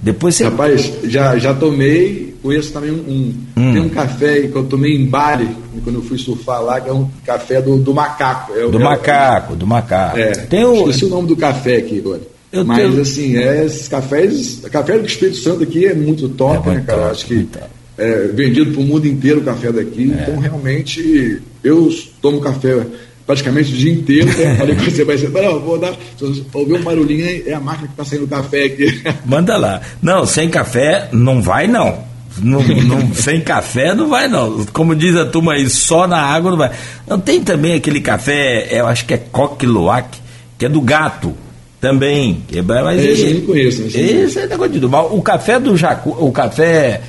Depois você. Rapaz, já, já tomei. Conheço também um. um hum. Tem um café que eu tomei em Bali, quando eu fui surfar lá, que é um café do, do macaco. É, do é, macaco, do macaco. É, tem o... Esqueci o nome do café aqui agora. Eu Mas tenho... assim, é, esses cafés. Café do Espírito Santo aqui é muito top, é né, cara? Top, Acho que é, vendido para o mundo inteiro o café daqui. É. Então, realmente, eu tomo café praticamente o dia inteiro. Né? Falei com você, mas não, vou dar. Se ouvir um barulhinho, é a máquina que está saindo café aqui. Manda lá. Não, sem café não vai, não. Não, não sem café não vai, não. Como diz a turma aí, só na água não vai. Não tem também aquele café, eu acho que é coque luac, que é do gato também. Mas esse eu não conheço. Esse é negócio de mal. O café do Jacu, o café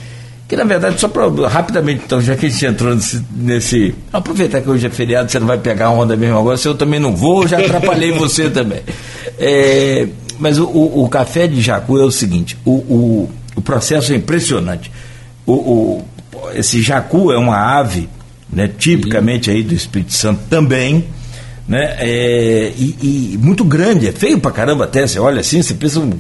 que na verdade, só para rapidamente, então, já que a gente entrou nesse, nesse. Aproveitar que hoje é feriado, você não vai pegar a onda mesmo agora, se eu também não vou, já atrapalhei você também. É, mas o, o, o, café de jacu é o seguinte: o, o, o processo é impressionante. O, o, esse jacu é uma ave, né, tipicamente aí do Espírito Santo também. Né, é, e, e muito grande, é feio pra caramba até, você olha assim, você pensa um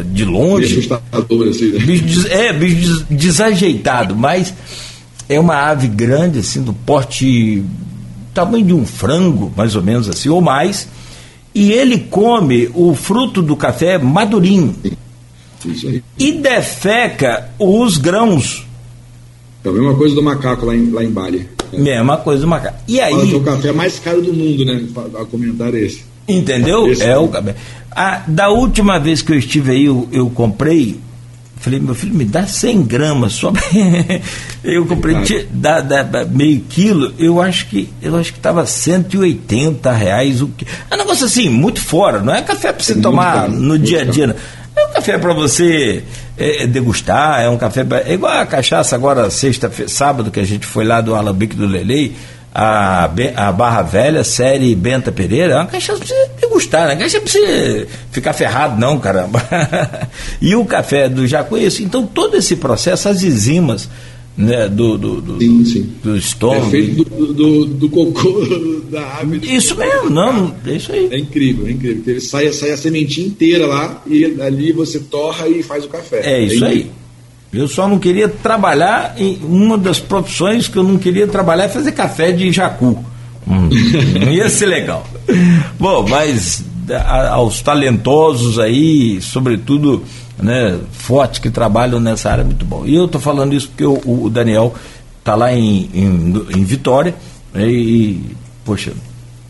de longe. Assustador, assim, né? bicho, é, bicho desajeitado, mas é uma ave grande, assim, do porte tamanho de um frango, mais ou menos assim, ou mais, e ele come o fruto do café madurinho. Aí. E defeca os grãos. É a mesma coisa do macaco lá em, lá em Bali. É. Mesma coisa do macaco. E aí. Fala que é o café mais caro do mundo, né? A comentar esse. Entendeu? Esse é o café. Ah, da última vez que eu estive aí, eu, eu comprei. Falei, meu filho, me dá 100 gramas só. eu comprei dá, dá, meio quilo, eu acho que eu acho que estava 180 reais o que. É um negócio assim, muito fora, não é café para você é tomar caro, no dia a dia. Não. Café para você é, é, degustar, é um café. Pra, é igual a cachaça agora, sexta, sábado, que a gente foi lá do Alambique do Lelei a, a Barra Velha, série Benta Pereira, é uma cachaça pra você degustar, né? Cachaça pra você ficar ferrado, não, caramba. e o café do Jacu isso. Então, todo esse processo, as enzimas né, do, do, do, sim, sim. do estômago. É feito do, do, do cocô da ave. Isso mesmo, não, é isso aí. É incrível, é incrível. Ele sai, sai a sementinha inteira lá e ali você torra e faz o café. É isso é aí. Eu só não queria trabalhar em uma das profissões que eu não queria trabalhar é fazer café de jacu. Hum, não ia ser legal. Bom, mas aos talentosos aí, sobretudo né, fortes que trabalham nessa área, muito bom. E eu estou falando isso porque o, o Daniel está lá em, em, em Vitória né, e, poxa,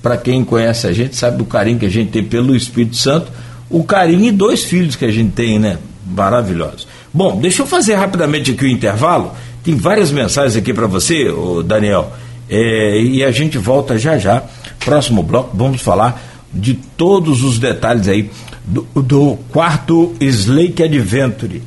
para quem conhece a gente, sabe do carinho que a gente tem pelo Espírito Santo, o carinho e dois filhos que a gente tem, né? Maravilhosos. Bom, deixa eu fazer rapidamente aqui o intervalo. Tem várias mensagens aqui para você, Daniel. É, e a gente volta já já. Próximo bloco, vamos falar de todos os detalhes aí do, do quarto Slake Adventure.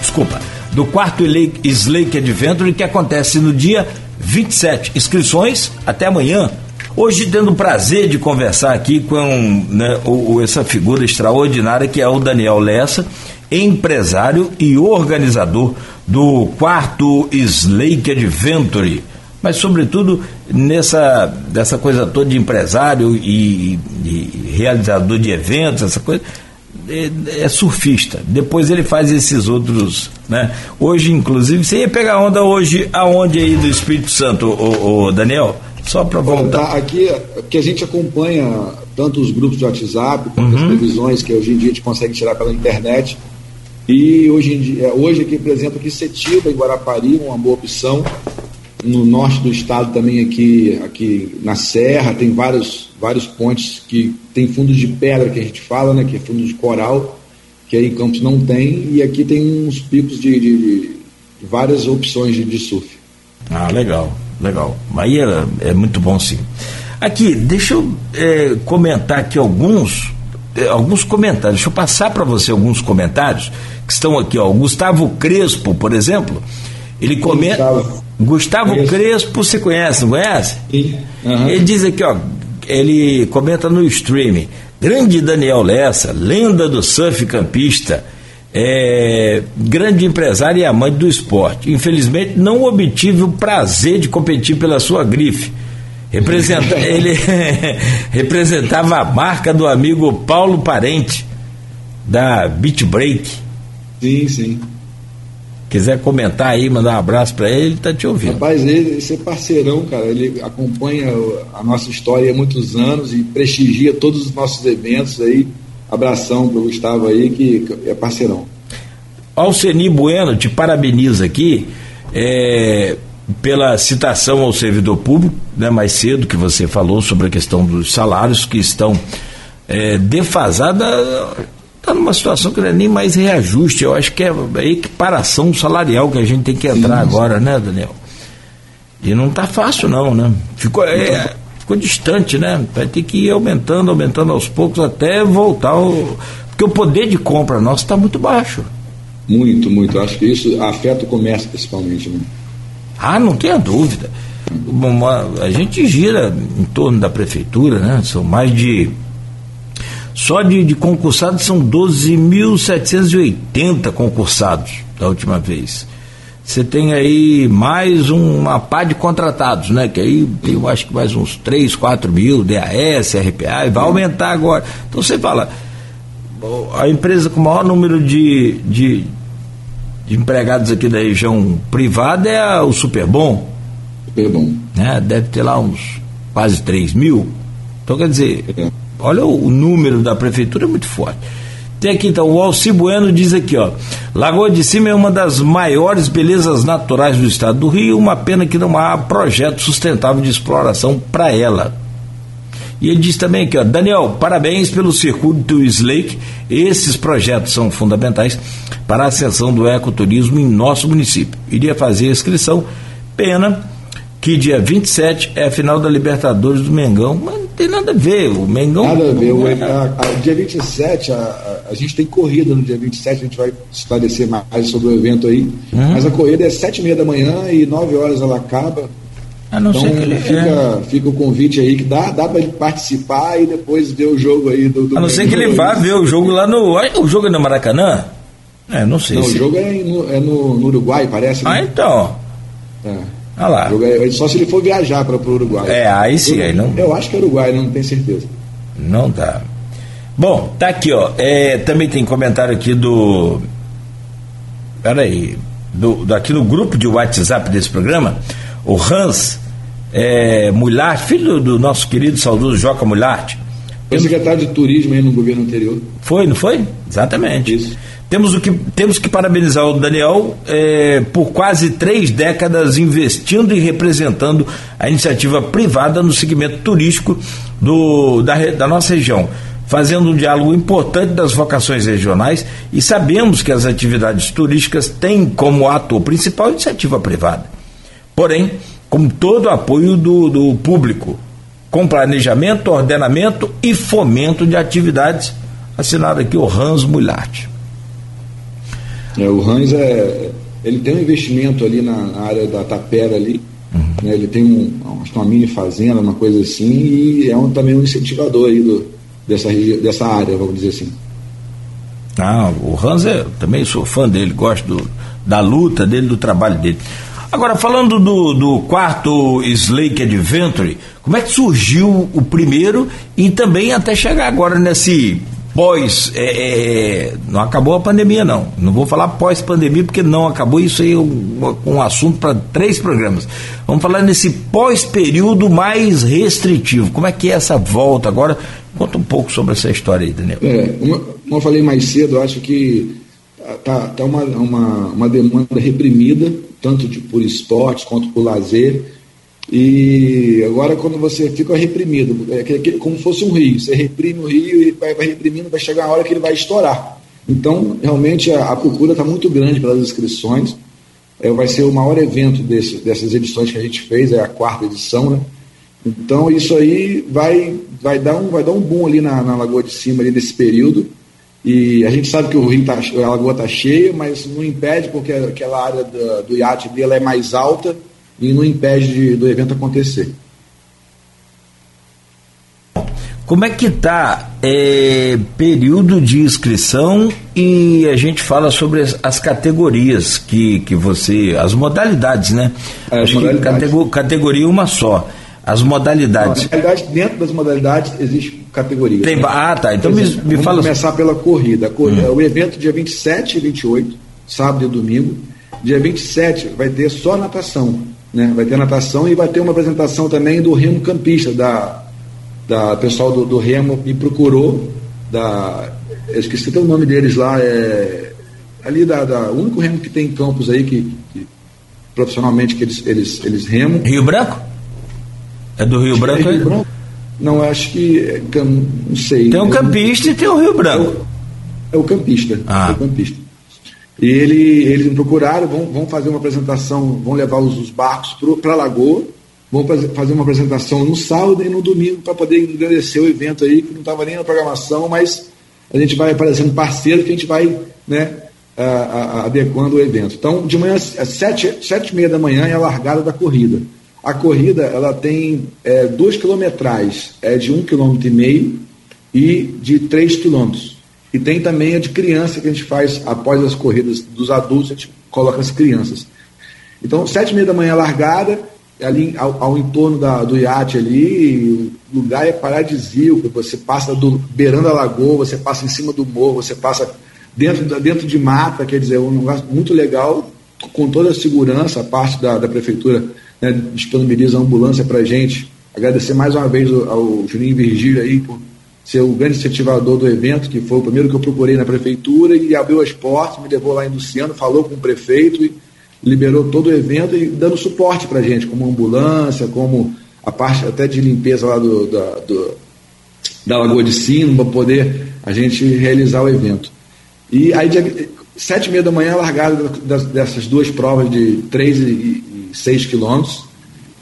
Desculpa, do quarto Slake Adventure que acontece no dia 27. Inscrições até amanhã. Hoje tendo o prazer de conversar aqui com né, o, essa figura extraordinária que é o Daniel Lessa, empresário e organizador do quarto Slake Adventure mas sobretudo nessa dessa coisa toda de empresário e, e realizador de eventos, essa coisa é, é, surfista. Depois ele faz esses outros, né? Hoje, inclusive, você ia pegar onda hoje aonde aí do Espírito Santo, o, o Daniel? Só para voltar. Tá, aqui que a gente acompanha tanto os grupos de WhatsApp quanto uhum. as previsões que hoje em dia a gente consegue tirar pela internet. E hoje em dia, hoje aqui, por exemplo, aqui Setiba, em Guarapari, uma boa opção no norte do estado também aqui, aqui na Serra, tem vários, vários pontes que tem fundos de pedra que a gente fala, né, que é fundo de coral, que aí em Campos não tem, e aqui tem uns picos de, de, de várias opções de, de, surf. Ah, legal, legal. Aí é, é muito bom sim. Aqui, deixa eu é, comentar aqui alguns, é, alguns comentários. Deixa eu passar para você alguns comentários que estão aqui. Ó. O Gustavo Crespo, por exemplo, ele comenta. Gustavo, Gustavo Crespo, você conhece, não conhece? Uhum. Ele diz aqui, ó, ele comenta no streaming. Grande Daniel Lessa, lenda do surf campista, é, grande empresário e amante do esporte. Infelizmente, não obtive o prazer de competir pela sua grife. Representa, ele representava a marca do amigo Paulo Parente, da Beach Break. Sim, sim. Quiser comentar aí, mandar um abraço para ele, ele está te ouvindo. Rapaz, ele, esse é parceirão, cara. Ele acompanha a nossa história há muitos anos e prestigia todos os nossos eventos aí. Abração pro Gustavo aí, que é parceirão. Alceni Bueno te parabeniza aqui é, pela citação ao servidor público, né, mais cedo que você falou sobre a questão dos salários que estão é, defasados está numa situação que não é nem mais reajuste, eu acho que é equiparação salarial que a gente tem que entrar sim, agora, né, Daniel? E não está fácil não, né? Ficou, é, ficou distante, né? Vai ter que ir aumentando, aumentando aos poucos até voltar ao. Porque o poder de compra nosso está muito baixo. Muito, muito. Acho que isso afeta o comércio principalmente, né? Ah, não tenha dúvida. A gente gira em torno da prefeitura, né? São mais de só de, de concursados são 12.780 concursados da última vez. Você tem aí mais uma pá de contratados, né? Que aí tem, eu acho que mais uns 3, 4 mil, DAS, RPA, e vai aumentar agora. Então você fala, a empresa com o maior número de, de, de empregados aqui da região privada é a, o Superbom. Superbom. Né? Deve ter lá uns quase 3 mil. Então quer dizer. É Olha o, número da prefeitura, é muito forte. Tem aqui então, o Alci Bueno diz aqui, ó. Lagoa de Cima é uma das maiores belezas naturais do estado do Rio, uma pena que não há projeto sustentável de exploração para ela. E ele diz também aqui, ó, Daniel, parabéns pelo circuito Slake. Esses projetos são fundamentais para a ascensão do ecoturismo em nosso município. Iria fazer a inscrição, pena que dia 27 é a final da Libertadores do Mengão, mas tem nada a ver. O Mengão. Nada a ver. O, a, a, dia 27, a, a, gente tem corrida no dia 27, a gente vai esclarecer mais sobre o evento aí. Uhum. Mas a corrida é sete e meia da manhã e nove horas ela acaba. A não então, ser que ele fica, é. fica o convite aí que dá, dá para ele participar e depois ver o jogo aí do. do a não ser que ele vá ver o jogo lá no. O jogo é no Maracanã? É, não sei. Não, se... o jogo é, no, é no, no Uruguai, parece. Né? Ah, então. É. Ah lá. Só se ele for viajar para o Uruguai. É, aí sim, eu, aí não. Eu acho que é Uruguai, não tenho certeza. Não dá. Bom, tá aqui, ó. É, também tem comentário aqui do. Peraí. Do, do, aqui no grupo de WhatsApp desse programa, o Hans é, Mulhart, filho do nosso querido saudoso Joca Mulhart. Foi secretário de turismo aí no governo anterior. Foi, não foi? Exatamente. Isso. Temos, o que, temos que parabenizar o Daniel é, por quase três décadas investindo e representando a iniciativa privada no segmento turístico do, da, da nossa região, fazendo um diálogo importante das vocações regionais e sabemos que as atividades turísticas têm como ator principal a iniciativa privada. Porém, com todo o apoio do, do público, com planejamento, ordenamento e fomento de atividades. Assinado aqui o Hans Mulhart. É, o Hans é, ele tem um investimento ali na, área da tapera ali, uhum. né, ele tem um, uma mini fazenda, uma coisa assim, e é um, também um incentivador aí do, dessa, dessa área, vamos dizer assim. Ah, o Hans é, também sou fã dele, gosto do, da luta dele, do trabalho dele. Agora, falando do, do quarto Slake Adventure, como é que surgiu o primeiro e também até chegar agora nesse pós, é, é, não acabou a pandemia não, não vou falar pós-pandemia porque não acabou, isso aí é um, um assunto para três programas. Vamos falar nesse pós-período mais restritivo, como é que é essa volta agora? Conta um pouco sobre essa história aí, Daniel. É, como eu falei mais cedo, acho que tá, tá uma, uma, uma demanda reprimida, tanto de, por esportes quanto por lazer, e agora, quando você fica reprimido, é como se fosse um rio, você reprime o rio e vai, reprimindo, vai chegar uma hora que ele vai estourar. Então, realmente, a, a procura está muito grande pelas inscrições. É, vai ser o maior evento desse, dessas edições que a gente fez, é a quarta edição, né? Então, isso aí vai, vai, dar, um, vai dar um boom ali na, na Lagoa de Cima, ali nesse período. E a gente sabe que o rio tá, a lagoa está cheia, mas não impede, porque aquela área do, iate dele é mais alta e não impede de, do evento acontecer. Como é que está é, período de inscrição e a gente fala sobre as, as, categorias que, que você. as modalidades, né? É, Acho modalidades. que categor, categoria uma só. As modalidades. Não, dentro das modalidades existe categoria. Tem, né? Ah, tá. Então me, me Vamos fala. começar pela corrida. corrida hum. O evento dia 27 e 28, sábado e domingo. Dia 27 vai ter só natação. Né? Vai ter natação e vai ter uma apresentação também do remo campista, da, da pessoal do, do remo me procurou, da, eu esqueci até o nome deles lá, é, ali da, da o único remo que tem em campos aí que, que profissionalmente que eles, eles, eles remam. Rio Branco? É do Rio Branco? É Rio Branco? Não, acho que. É, não sei. Tem o um campista e tem o Rio Branco. É o, é o campista. Ah. É o campista. E ele, eles me procuraram, vão, vão fazer uma apresentação, vão levar os, os barcos para a Lagoa, vão fazer uma apresentação no sábado e no domingo para poder agradecer o evento aí, que não estava nem na programação, mas a gente vai aparecendo parceiro que a gente vai né, a, a, adequando o evento. Então, de manhã, às sete, sete e meia da manhã é a largada da corrida. A corrida ela tem é, dois quilometrais, é de um quilômetro e meio e de três quilômetros. E tem também a de criança que a gente faz após as corridas dos adultos, a gente coloca as crianças. Então, sete e meia da manhã largada, ali ao, ao entorno da, do iate ali, o lugar é paradisíaco, você passa do, beirando a lagoa, você passa em cima do morro, você passa dentro, dentro de mata, quer dizer, é um lugar muito legal, com toda a segurança, a parte da, da prefeitura né, disponibiliza a ambulância para gente. Agradecer mais uma vez ao, ao Juninho Virgílio aí por ser o grande incentivador do evento, que foi o primeiro que eu procurei na prefeitura, e abriu as portas, me levou lá em Luciano, falou com o prefeito e liberou todo o evento e dando suporte para a gente, como ambulância, como a parte até de limpeza lá do, da, do, da Lagoa de Sino, para poder a gente realizar o evento. E aí, dia, sete e meia da manhã, largada dessas duas provas de 3 e 6 quilômetros,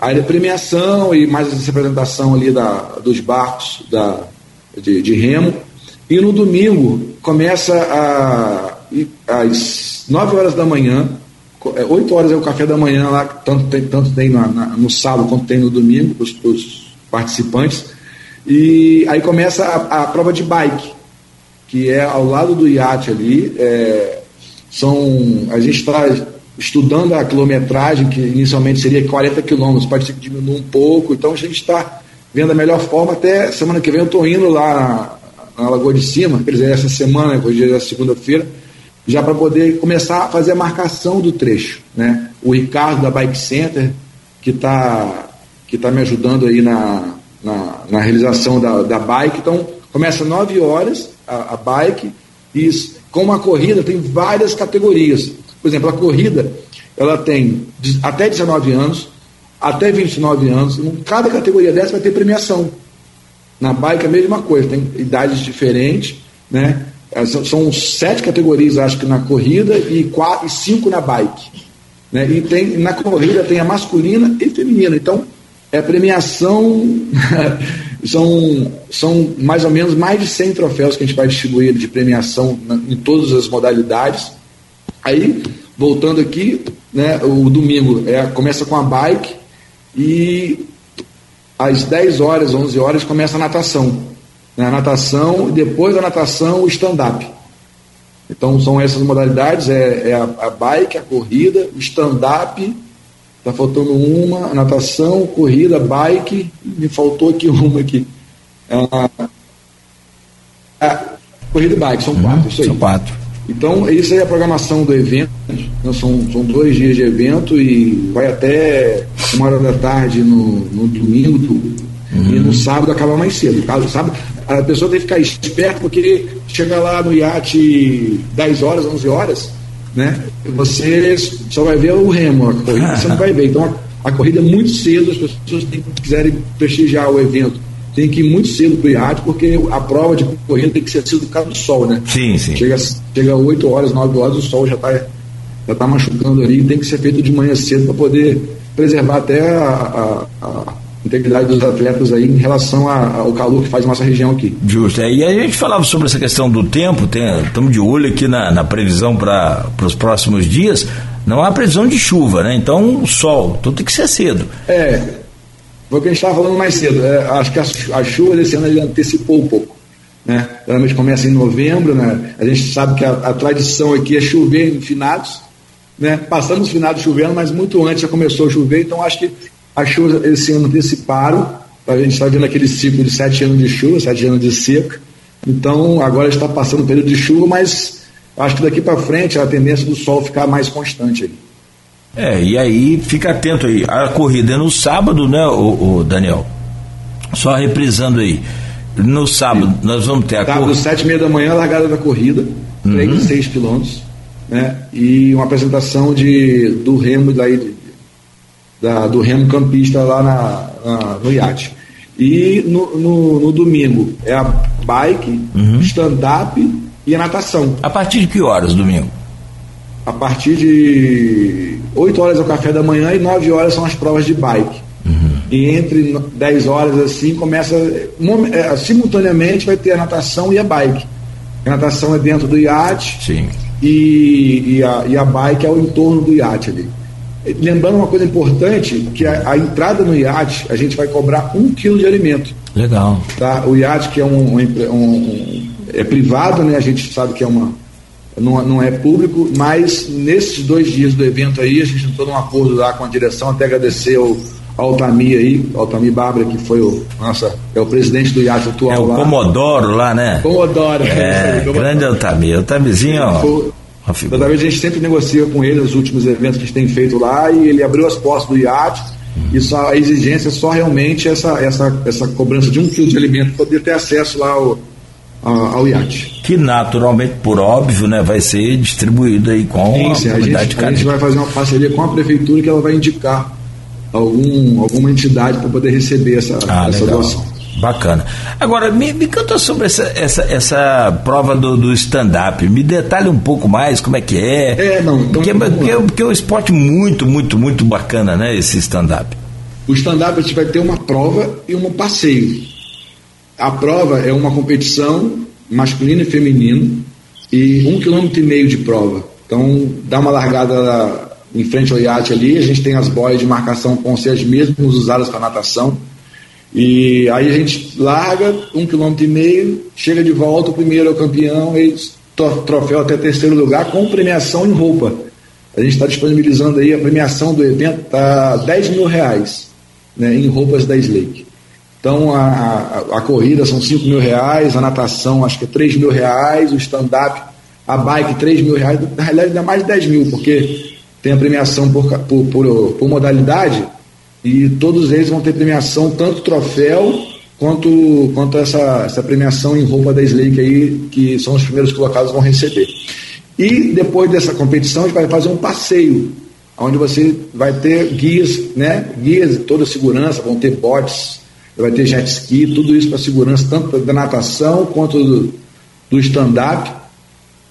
Aí a premiação e mais essa apresentação ali da, dos barcos da, de, de remo. E no domingo começa a, às 9 horas da manhã, 8 é, horas é o café da manhã lá, tanto tem, tanto tem na, na, no sábado quanto tem no domingo, para os participantes. E aí começa a, a, prova de bike, que é ao lado do iate ali. É, são, a gente está estudando a quilometragem, que inicialmente seria 40 quilômetros, pode ser que diminua um pouco, então a gente está vendo a melhor forma, até semana que vem eu estou indo lá na, na, Lagoa de Cima, quer dizer, essa semana, hoje é segunda-feira, já para poder começar a fazer a marcação do trecho. Né? O Ricardo da Bike Center, que está que tá me ajudando aí na, na, na realização da, da bike, então começa 9 horas a, a bike, e como a corrida tem várias categorias. Por exemplo, a corrida, ela tem até 19 anos, até 29 anos, em cada categoria dessa vai ter premiação. Na bike é a mesma coisa, tem idades diferentes, né? É, são sete categorias, acho que na corrida, e, quatro, e cinco na bike. Né? E tem, na corrida tem a masculina e feminina. Então, é premiação, são, são mais ou menos mais de 100 troféus que a gente vai distribuir de premiação em todas as modalidades. Aí, voltando aqui, né, o domingo é, começa com a bike e às 10 horas, 11 horas começa a natação. Né, a natação e depois da natação o stand-up. Então são essas modalidades, é, é a, a, bike, a corrida, o stand-up, está faltando uma, a natação, corrida, bike, me faltou aqui uma aqui. A corrida e bike, são quatro, uhum, isso aí. São quatro. Então, isso aí é a programação do evento. Né? São, são dois dias de evento e vai até uma hora da tarde no, no domingo uhum. e no sábado acaba mais cedo. Caso sábado, a pessoa tem que ficar esperta porque chega lá no iate 10 horas, 11 horas, né? Você só vai ver o remo, a corrida você não vai ver. Então, a, a corrida é muito cedo, as pessoas têm, quiserem prestigiar o evento tem que ir muito cedo para o iate, porque a prova de corrida tem que ser cedo por causa do sol, né? Sim, sim. Chega, chega 8 horas, 9 horas, o sol já está já tá machucando ali, tem que ser feito de manhã cedo para poder preservar até a, a, a, integridade dos atletas aí em relação ao calor que faz nossa região aqui. Justo. É, e a gente falava sobre essa questão do tempo, estamos de olho aqui na, na previsão para os próximos dias. Não há previsão de chuva, né? Então, sol, tudo tem que ser cedo. É, foi o que a gente estava falando mais cedo. É, acho que a, a, chuva desse ano ele antecipou um pouco. Né? Geralmente começa em novembro, né? a gente sabe que a, a tradição aqui é chover em finados. Né? Passamos os finados chovendo, mas muito antes já começou a chover, então acho que as chuvas esse ano anteciparam. A gente está vendo aquele ciclo de sete anos de chuva, sete anos de seca. Então agora está passando o período de chuva, mas acho que daqui para frente a tendência do sol ficar mais constante aí. É, e aí fica atento aí. A corrida é no sábado, né, o, o Daniel? Só reprisando aí. No sábado Sim. nós vamos ter a corrida. Sábado, sete e meia da manhã, largada da corrida, uhum. 3 6 quilômetros, né? E uma apresentação de, do remo daí, da, do remo campista lá na, na no iate. E no, no, no, domingo é a bike, uhum. stand-up e a natação. A partir de que horas domingo? A partir de 8 horas é o café da manhã e 9 horas são as provas de bike. Uhum. E entre 10 horas assim começa. É, simultaneamente vai ter a natação e a bike. A natação é dentro do iate. Sim. E, e, a, e a bike é o entorno do iate ali. Lembrando uma coisa importante, que a, a entrada no iate, a gente vai cobrar um quilo de alimento. Legal. Tá? O iate que é um, um, um é privado, né? A gente sabe que é uma, não, não é público, mas nesses dois dias do evento aí, a gente entrou num acordo lá com a direção, até agradecer ao, ao Altamir aí, Altamir Bárbara, que foi o, nossa, é o presidente do IAT atual é o lá. Comodoro lá, né? Comodoro. É, é grande Altamir, Altamirzinho, ó. Toda vez a gente sempre negocia com ele os últimos eventos que a gente tem feito lá e ele abriu as portas do iate e só, a exigência é só realmente essa, essa, essa cobrança de um quilo de alimento poder ter acesso lá ao, ao iate. Que naturalmente, por óbvio, né, vai ser distribuído aí com sim, sim, a comunidade a gente, a gente vai fazer uma parceria com a prefeitura que ela vai indicar algum, alguma entidade para poder receber essa, ah, essa doação. Bacana. Agora, me, me conta sobre essa, essa, essa prova do, do stand-up. Me detalhe um pouco mais como é que é. É, não. Então, porque, porque, porque é um esporte muito, muito, muito bacana, né? Esse stand-up. O stand-up a gente vai ter uma prova e um passeio. A prova é uma competição masculino e feminino e um quilômetro e meio de prova. Então, dá uma largada em frente ao iate ali, a gente tem as boias de marcação com ser as mesmas usadas para natação. E aí a gente larga um quilômetro e meio, chega de volta, o primeiro é o campeão, e troféu até terceiro lugar com premiação em roupa. A gente está disponibilizando aí a premiação do evento, está 10 mil reais né, em roupas da Slake. Então a, a, a, corrida são 5 mil reais, a natação acho que é 3 mil reais, o stand-up, a bike 3 mil reais, na realidade dá mais de 10 mil, porque tem a premiação por, por, por, por modalidade e todos eles vão ter premiação, tanto troféu quanto, quanto essa, essa premiação em roupa da Slake aí, que são os primeiros colocados vão receber. E depois dessa competição, a gente vai fazer um passeio, onde você vai ter guias, né? Guias de toda segurança, vão ter bots, vai ter jet ski, tudo isso para segurança, tanto da natação quanto do, do stand-up.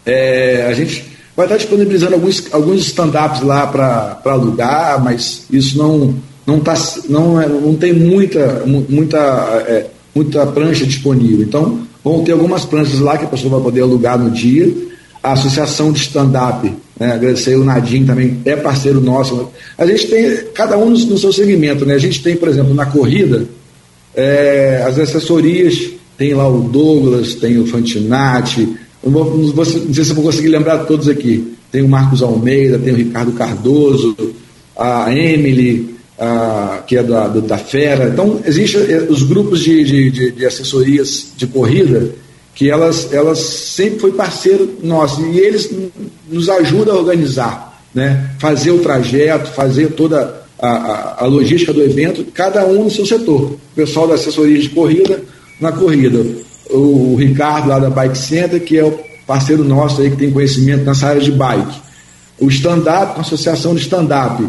É, a gente vai estar disponibilizando alguns, alguns stand-ups lá para alugar, mas isso não não, tá, não, é, não tem muita, muita, é, muita prancha disponível. Então, vão ter algumas pranchas lá que a pessoa vai poder alugar no dia. A Associação de Stand-Up, né, agradecer o Nadim também, é parceiro nosso. A gente tem, cada um no, no seu segmento, né? A gente tem, por exemplo, na corrida, é, as assessorias, tem lá o Douglas, tem o Fantinati, não, vou, não, vou, não sei se eu vou conseguir lembrar todos aqui. Tem o Marcos Almeida, tem o Ricardo Cardoso, a Emily, ah, que é da, do, da Fera. Então, existem eh, os grupos de, de, de, de, assessorias de corrida que elas, elas sempre foi parceiro nosso e eles nos ajudam a organizar, né? fazer o trajeto, fazer toda a, a, a logística do evento, cada um no seu setor. O pessoal da assessoria de corrida, na corrida. O, Ricardo lá da Bike Center, que é o parceiro nosso aí que tem conhecimento nessa área de bike. O stand-up, a associação de stand-up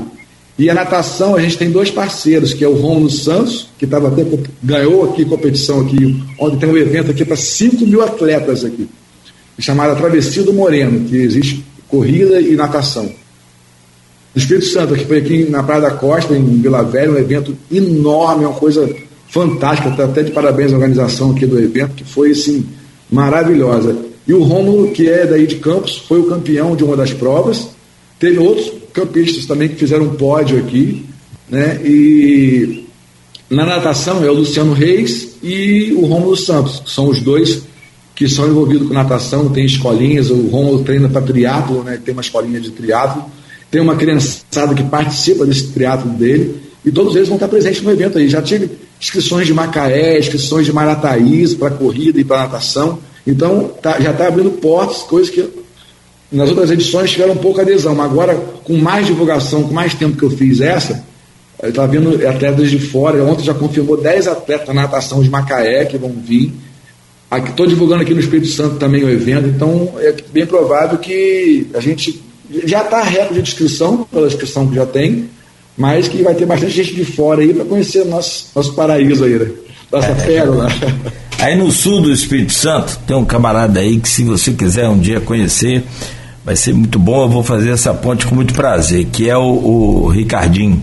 e a natação, a gente tem dois parceiros, que é o Romulo Santos, que tava até, ganhou aqui competição aqui, onde tem um evento aqui para 5 mil atletas aqui, chamado Travessia do Moreno, que existe corrida e natação. Espírito Santo, que foi aqui na Praia da Costa, em Vila Velha, um evento enorme, uma coisa fantástica, tá até de parabéns à organização aqui do evento, que foi assim, maravilhosa. E o Rômulo, que é daí de Campos, foi o campeão de uma das provas. Teve outros campistas também que fizeram um pódio aqui, né? E na natação é o Luciano Reis e o Rômulo Santos, que são os dois que são envolvidos com natação, tem escolinhas, o Rômulo treina para triatlo, né? Tem uma escolinha de triatlo, tem uma criançada que participa desse triatlo dele e todos eles vão estar presentes no evento aí. Já tive inscrições de Macaé, inscrições de Marataízes para corrida e para natação. Então tá, já está abrindo portas, coisas que nas outras edições tiveram pouca adesão, mas agora, com mais divulgação, com mais tempo que eu fiz essa, está vindo atletas de fora. Ontem já confirmou 10 atletas na natação de Macaé que vão vir. Estou divulgando aqui no Espírito Santo também o evento, então é bem provável que a gente já está reto de inscrição, pela inscrição que já tem, mas que vai ter bastante gente de fora aí para conhecer nosso, nosso paraíso aí, né? Nossa é, pérola. Aí no sul do Espírito Santo tem um camarada aí que se você quiser um dia conhecer, vai ser muito bom. Eu vou fazer essa ponte com muito prazer, que é o, o Ricardinho.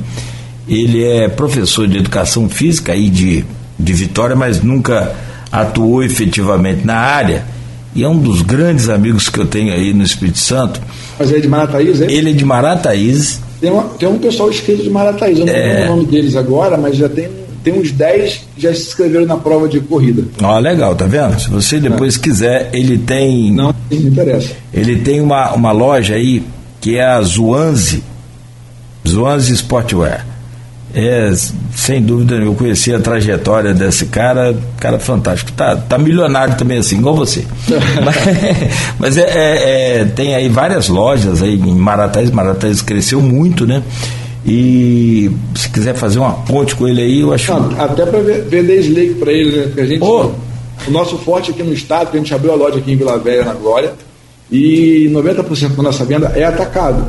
Ele é professor de educação física aí de, de Vitória, mas nunca atuou efetivamente na área. E é um dos grandes amigos que eu tenho aí no Espírito Santo. Mas ele é de Marataízes, é? Ele é de Marataízes. Tem, uma, tem um pessoal inscrito de Marataízes, eu não é... lembro o nome deles agora, mas já tem tem uns 10 que já se inscreveram na prova de corrida. Ó, legal, tá vendo? Se você depois é. quiser, ele tem. Não, me interessa. Ele tem uma, uma loja aí que é a Zuanzi, Zuanzi Sportwear. É, sem dúvida, eu conheci a trajetória desse cara, cara fantástico. Tá, tá milionário também, assim, igual você. mas, mas é, é, é, tem aí várias lojas aí em Marataízes, Marataízes cresceu muito, né? E se quiser fazer uma ponte com ele aí, eu acho. Não, até para vender slake para ele, né? Porque a gente. Oh. O nosso forte aqui no estado, que a gente abriu a loja aqui em Vila Velha, na Glória, e 90% da nossa venda é atacado.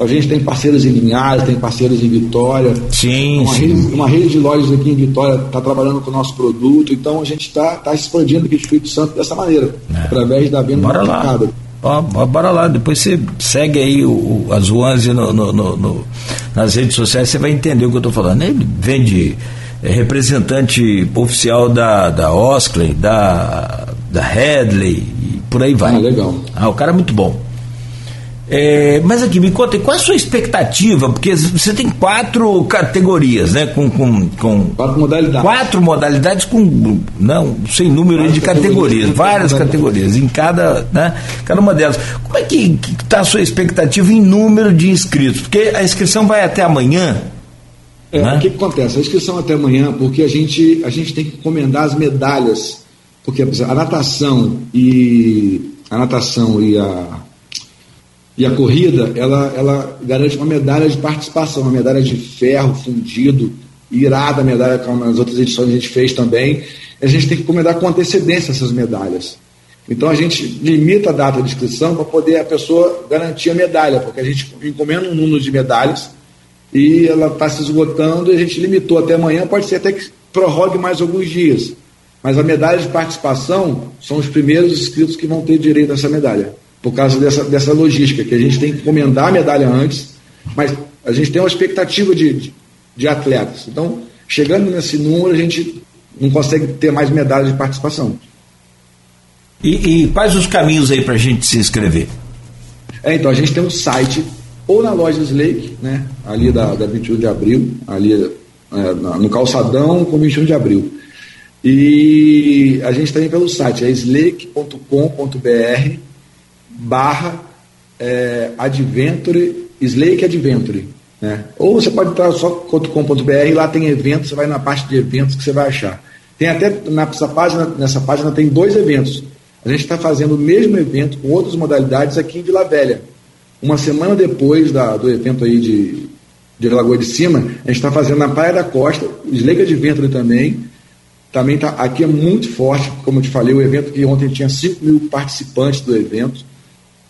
A gente tem parceiros em Linhares, tem parceiros em Vitória. Sim, uma, sim. Rede, uma rede de lojas aqui em Vitória está trabalhando com o nosso produto. Então a gente está tá expandindo aqui o Espírito Santo dessa maneira, é. através da venda Bora atacado. Ó, bora lá, depois você segue aí o, o as Wanzi no, no, no, nas redes sociais, você vai entender o que eu estou falando. Ele vende é representante oficial da, da Oskley, da, da Headley, e por aí vai. Ah, legal. Ah, o cara é muito bom. É, mas aqui, me conta, qual é a sua expectativa? Porque você tem quatro categorias, né? Com, com, com quatro modalidades. Quatro modalidades com não, sem número várias de categorias, categorias várias categorias, em cada, né, cada uma delas. Como é que está a sua expectativa em número de inscritos? Porque a inscrição vai até amanhã. É, né? O que, que acontece? A inscrição até amanhã, porque a gente, a gente tem que encomendar as medalhas, porque a natação e a natação e a e a corrida, ela, ela garante uma medalha de participação, uma medalha de ferro fundido, irada medalha, como nas outras edições a gente fez também. A gente tem que encomendar com antecedência essas medalhas. Então a gente limita a data de inscrição para poder a pessoa garantir a medalha, porque a gente encomenda um número de medalhas e ela está se esgotando e a gente limitou até amanhã, pode ser até que prorrogue mais alguns dias. Mas a medalha de participação são os primeiros inscritos que vão ter direito a essa medalha por causa dessa, dessa logística, que a gente tem que encomendar a medalha antes, mas a gente tem uma expectativa de, de, de atletas. Então, chegando nesse número, a gente não consegue ter mais medalhas de participação. E, e quais os caminhos aí para a gente se inscrever? É, então, a gente tem um site, ou na loja Slake, né, ali da, da 21 de abril, ali é, no calçadão com 21 de abril. E a gente tem pelo site, é slake.com.br barra é, Adventure, Slake Adventure. Né? Ou você pode entrar só .com.br lá tem eventos, você vai na parte de eventos que você vai achar. Tem até nessa página, nessa página tem dois eventos. A gente está fazendo o mesmo evento com outras modalidades aqui em Vila Velha. Uma semana depois da, do evento aí de, de Lagoa de Cima, a gente está fazendo na Praia da Costa, Slake Adventure também. Também tá, aqui é muito forte, como eu te falei, o evento que ontem tinha 5 mil participantes do evento.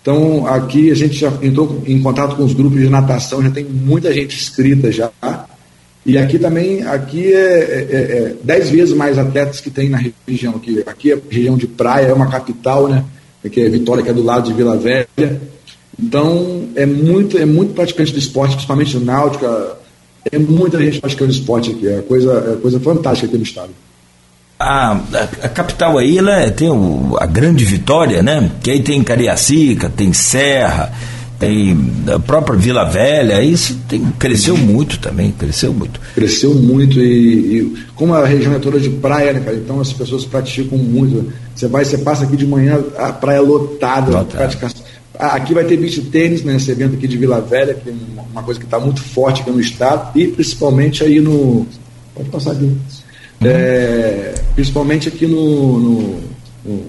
Então, aqui a gente já entrou em contato com os grupos de natação, já tem muita gente inscrita já. E aqui também, aqui é, é, é dez vezes mais atletas que tem na região aqui. Aqui é região de praia, é uma capital, né? Que é Vitória, que é do lado de Vila Velha. Então, é muito, é muito praticante do esporte, principalmente náutica. É muita gente praticando esporte aqui. É coisa, é coisa fantástica aqui no estado a, a, a, capital aí ela tem o, a grande vitória, né? Que aí tem Cariacica, tem Serra, tem a própria Vila Velha, isso tem, cresceu muito também, cresceu muito. Cresceu muito e, e, como a região é toda de praia, né, cara? Então as pessoas praticam muito. Você vai, você passa aqui de manhã, a praia lotada, lotada. Aqui vai ter beach tênis né, nesse evento aqui de Vila Velha, que é uma coisa que está muito forte aqui no estado, e principalmente aí no. Pode passar aqui é, principalmente aqui no, no, no,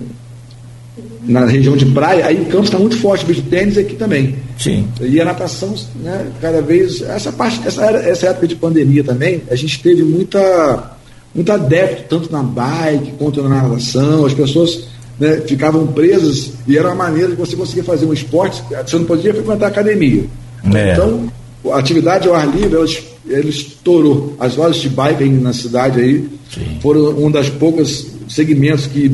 na região de praia, aí o campo está muito forte, o beach tênis aqui também. Sim. E a natação, né, cada vez. Essa parte, essa, essa época de pandemia também, a gente teve muita, muito adepto, tanto na bike quanto na natação, as pessoas né, ficavam presas e era uma maneira de você conseguir fazer um esporte, você não podia frequentar a academia. É. Então, a atividade ao ar livre, eles, eles estourou. As lojas de bike na cidade aí Sim. foram um das poucas segmentos que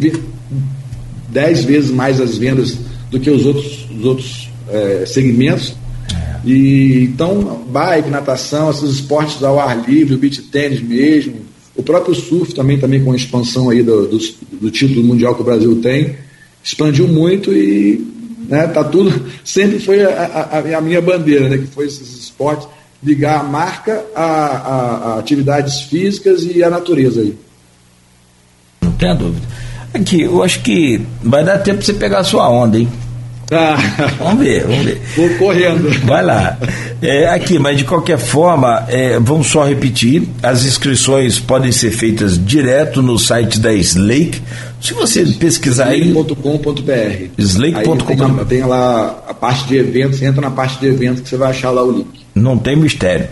dez vezes mais as vendas do que os outros, os outros é, segmentos. É. E então, bike, natação, esses esportes ao ar livre, o beach tênis mesmo, o próprio surf também, também com a expansão aí do, do, do título mundial que o Brasil tem, expandiu muito e né? Tá tudo, sempre foi a, a, a minha bandeira, né? que foi esses esportes, ligar a marca a, a, a atividades físicas e a natureza aí. Não tenha dúvida. Aqui, eu acho que vai dar tempo para você pegar a sua onda, hein? Ah. Vamos ver, vamos ver. Vou correndo. Vai lá. É, aqui, mas de qualquer forma, é, vamos só repetir: as inscrições podem ser feitas direto no site da Slake. Se você pesquisar aí. Slake.com.br. Slake.com. Tem, tem lá a parte de eventos, entra na parte de eventos que você vai achar lá o link. Não tem mistério.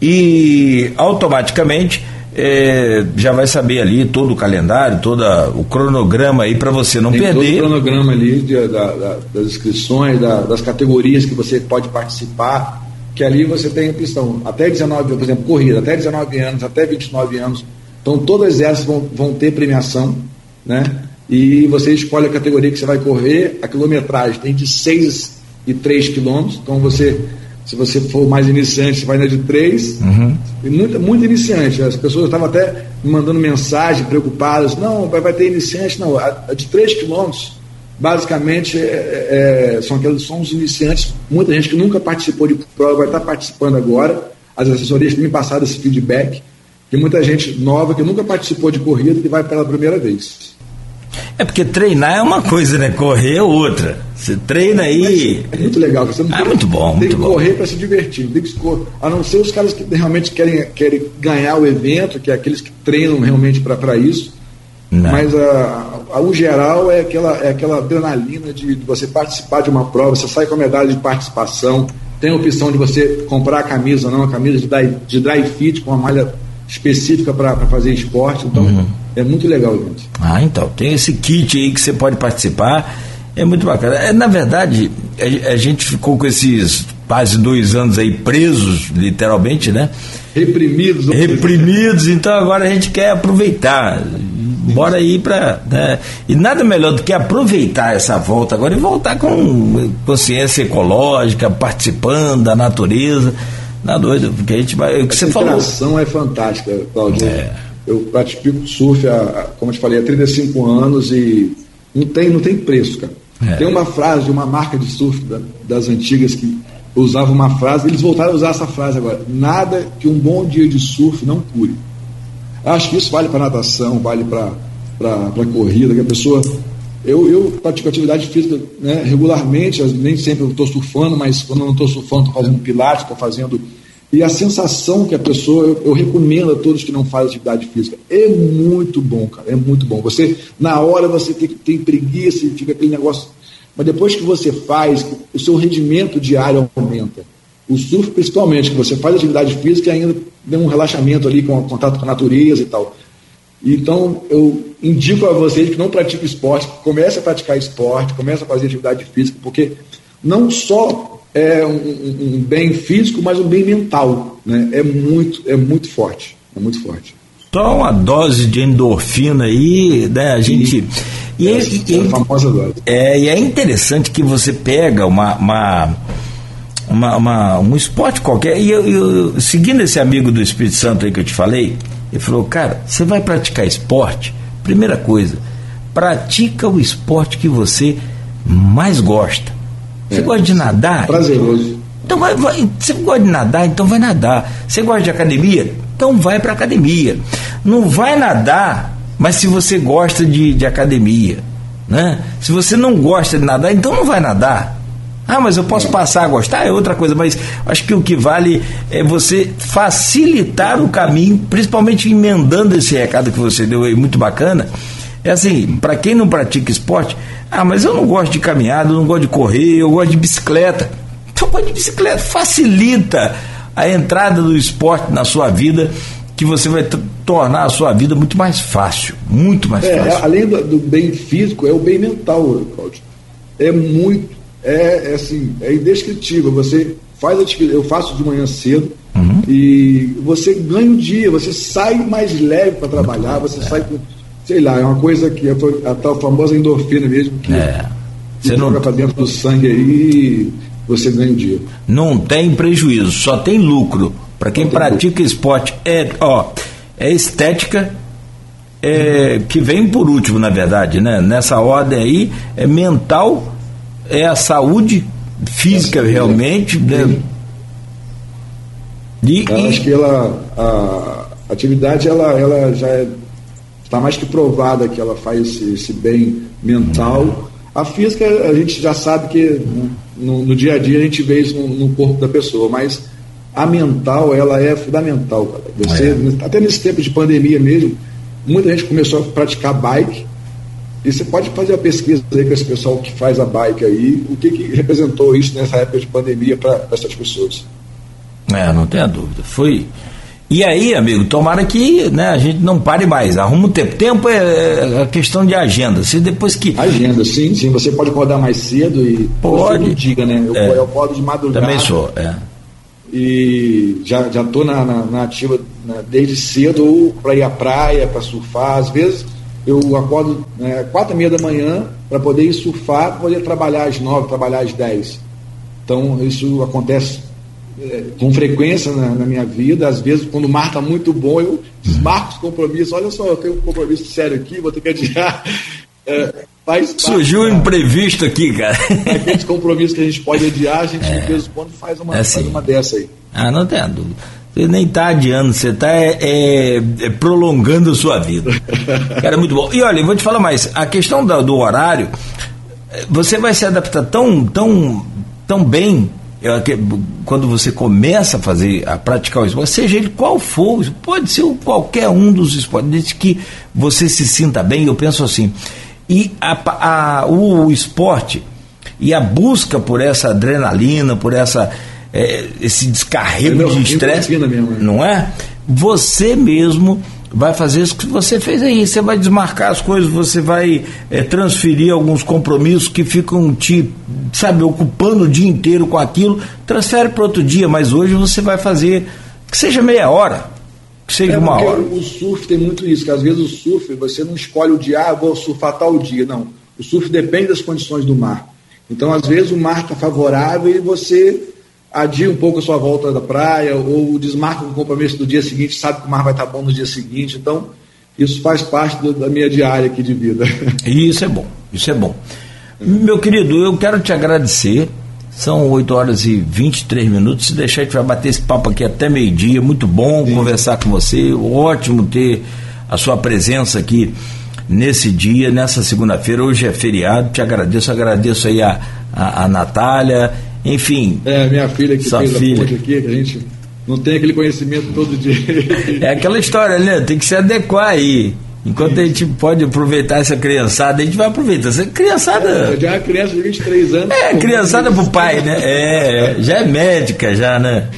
E automaticamente é, já vai saber ali todo o calendário, todo o cronograma aí para você não Tem perder. Todo o cronograma ali de, da, da, das inscrições, da, das categorias que você pode participar, que ali você tem opção. Até 19, por exemplo, corrida, até 19 anos, até 29 anos. Então todas essas vão, vão ter premiação, né? e você escolhe a categoria que você vai correr, a quilometragem tem de 6 e 3 quilômetros, então você, se você for mais iniciante, você vai na de 3, uhum. e muito, muito iniciante, as pessoas estavam até me mandando mensagem preocupadas, não, vai, vai ter iniciante, não, a, a de 3 quilômetros, basicamente é, é, são aqueles são os iniciantes, muita gente que nunca participou de prova vai estar participando agora, as assessorias têm me passado esse feedback, que muita gente nova que nunca participou de corrida que vai pela primeira vez. É porque treinar é uma coisa, né? Correr é outra. Você treina aí. É muito legal. Você não ah, é muito bom, tem muito que bom. correr para se divertir. Tem que a não ser os caras que realmente querem, querem ganhar o evento, que é aqueles que treinam realmente para isso. Não. Mas a, a, o geral é aquela, é aquela adrenalina de, de, você participar de uma prova, você sai com a medalha de participação, tem a opção de você comprar a camisa, não, a camisa de dry, de dry fit com uma malha específica para fazer esporte. Então, uhum. é muito legal, gente. Ah, então, tem esse kit aí que você pode participar. É muito bacana. É, na verdade, a, a gente ficou com esses quase dois anos aí presos, literalmente, né? Reprimidos. Reprimidos, então agora a gente quer aproveitar. Bora ir para. Né? E nada melhor do que aproveitar essa volta agora e voltar com consciência ecológica, participando da natureza. Na doida, porque a gente vai. O que Essa você falou. A é fantástica, Claudio. É. Eu pratico surf, há, como eu te falei, há 35 anos e não tem, não tem preço, cara. É. Tem uma frase de uma marca de surf da, das antigas que usava uma frase, eles voltaram a usar essa frase agora. Nada que um bom dia de surf não cure. Acho que isso vale para natação, vale para corrida, que a pessoa. Eu, eu pratico atividade física né, regularmente, nem sempre estou surfando, mas quando eu não estou surfando, estou fazendo pilates, estou fazendo e a sensação que a pessoa, eu, eu, recomendo a todos que não fazem atividade física, é muito bom, cara, é muito bom. Você, na hora, você tem, tem preguiça e fica aquele negócio. Mas depois que você faz, o seu rendimento diário aumenta. O surf, principalmente, que você faz atividade física e ainda tem um relaxamento ali com contato com a natureza e tal. Então, eu indico a vocês que não praticam esporte, comece a praticar esporte, comece a fazer atividade física, porque não só é um, um, bem físico, mas um bem mental. Né? É, muito, é muito forte. É muito forte. Só uma dose de endorfina aí, né? A gente. E, é, e, é famosa dose. É, e é interessante que você pega uma, uma, uma, uma um esporte qualquer. E eu, eu, seguindo esse amigo do Espírito Santo aí que eu te falei, ele falou, cara, você vai praticar esporte? Primeira coisa, pratica o esporte que você mais gosta. Você é, gosta de nadar? Prazeroso. Então vai, vai, você gosta de nadar, então vai nadar. Você gosta de academia? Então vai para academia. Não vai nadar, mas se você gosta de, de academia, né? Se você não gosta de nadar, então não vai nadar. Ah, mas eu posso passar a gostar, é outra coisa, mas acho que o que vale é você facilitar o caminho, principalmente emendando esse recado que você deu aí, muito bacana. É assim, para quem não pratica esporte, ah, mas eu não gosto de caminhada, eu não gosto de correr, eu gosto de bicicleta. Então, pode de bicicleta facilita a entrada do esporte na sua vida, que você vai tornar a sua vida muito mais fácil, muito mais é, fácil. Além do, do, bem físico, é o bem mental, Claudio. É muito, é, é assim, é indescritível. Você faz atividade, eu faço de manhã cedo uhum. e você ganha o dia, você sai mais leve para trabalhar, você é. sai com sei lá, é uma coisa que é a tal famosa endorfina mesmo, que é. você não para dentro do sangue aí e você ganha o dia. Não tem prejuízo, só tem lucro. Para quem pratica lucro. esporte, é, ó, é estética é, que vem por último, na verdade, né? Nessa ordem aí, é mental, é a saúde física é realmente. Né? E, Eu acho que ela, a atividade ela, ela já é está mais que provada que ela faz esse, esse, bem mental. A física, a gente já sabe que no, no dia a dia a gente vê isso no, no, corpo da pessoa, mas a mental, ela é fundamental. Cara. Você, é. Até nesse tempo de pandemia mesmo, muita gente começou a praticar bike. E você pode fazer a pesquisa aí com esse pessoal que faz a bike aí, o que, que representou isso nessa época de pandemia para essas pessoas. É, não tenha dúvida. Foi e aí, amigo, tomara que né, a gente não pare mais. Arruma o tempo. Tempo é, é a questão de agenda. Se depois que. Agenda, sim, sim. Você pode acordar mais cedo e. Pode. Você diga, né? Eu, é. eu acordo de madrugada. Também sou, é. E já estou na, na, na, ativa né, desde cedo, ou para ir à praia, para surfar. Às vezes eu acordo é, quatro e meia da manhã para poder ir surfar, poder trabalhar às nove, trabalhar às dez. Então, isso acontece é, com frequência na, na, minha vida. Às vezes, quando o mar está muito bom, eu desmarco os compromissos. Olha só, eu tenho um compromisso sério aqui, vou ter que adiar. É, faz Surgiu um imprevisto aqui, cara. Aqueles compromissos que a gente pode adiar, a gente, é. de vez em quando, faz uma, é assim. faz uma dessa aí. Ah, não tem dúvida. Você nem está adiando, você está é, é, é, prolongando a sua vida. Cara, muito bom. E olha, eu vou te falar mais, a questão do, do horário, você vai se adaptar tão, tão, tão bem quando você começa a fazer, a praticar o esporte, seja ele qual for, pode ser qualquer um dos esportes, desde que você se sinta bem, eu penso assim. E a, a, o, o esporte e a busca por essa adrenalina, por essa é, esse descarrego é de estresse, não é? Você mesmo vai fazer isso que você fez aí. Você vai desmarcar as coisas, você vai é, transferir alguns compromissos que ficam te, sabe, ocupando o dia inteiro com aquilo. Transfere para outro dia, mas hoje você vai fazer que seja meia hora, que seja é uma hora. O surf tem muito isso, que às vezes o surf você não escolhe o dia, ah, vou surfar tal dia. Não. O surf depende das condições do mar. Então, às vezes, o mar está favorável e você adia um pouco a sua volta da praia, ou desmarca o compromisso do dia seguinte, sabe que o mar vai estar bom no dia seguinte. Então, isso faz parte do, da minha diária aqui de vida. Isso é bom, isso é bom. Meu querido, eu quero te agradecer. São 8 horas e 23 minutos. Se deixar, a gente vai bater esse papo aqui até meio-dia. Muito bom Sim. conversar com você. Ótimo ter a sua presença aqui nesse dia, nessa segunda-feira. Hoje é feriado. Te agradeço, agradeço aí a, a, a Natália enfim. É, minha filha que fez filha. a ponte aqui, que a gente não tem aquele conhecimento todo dia. é aquela história, né? Tem que se adequar aí. Enquanto Sim. a gente pode aproveitar essa criançada, a gente vai aproveitar. Essa criançada. É, já é uma criança de 23 anos. É, criançada pro pai, né? É, já é médica, já, né?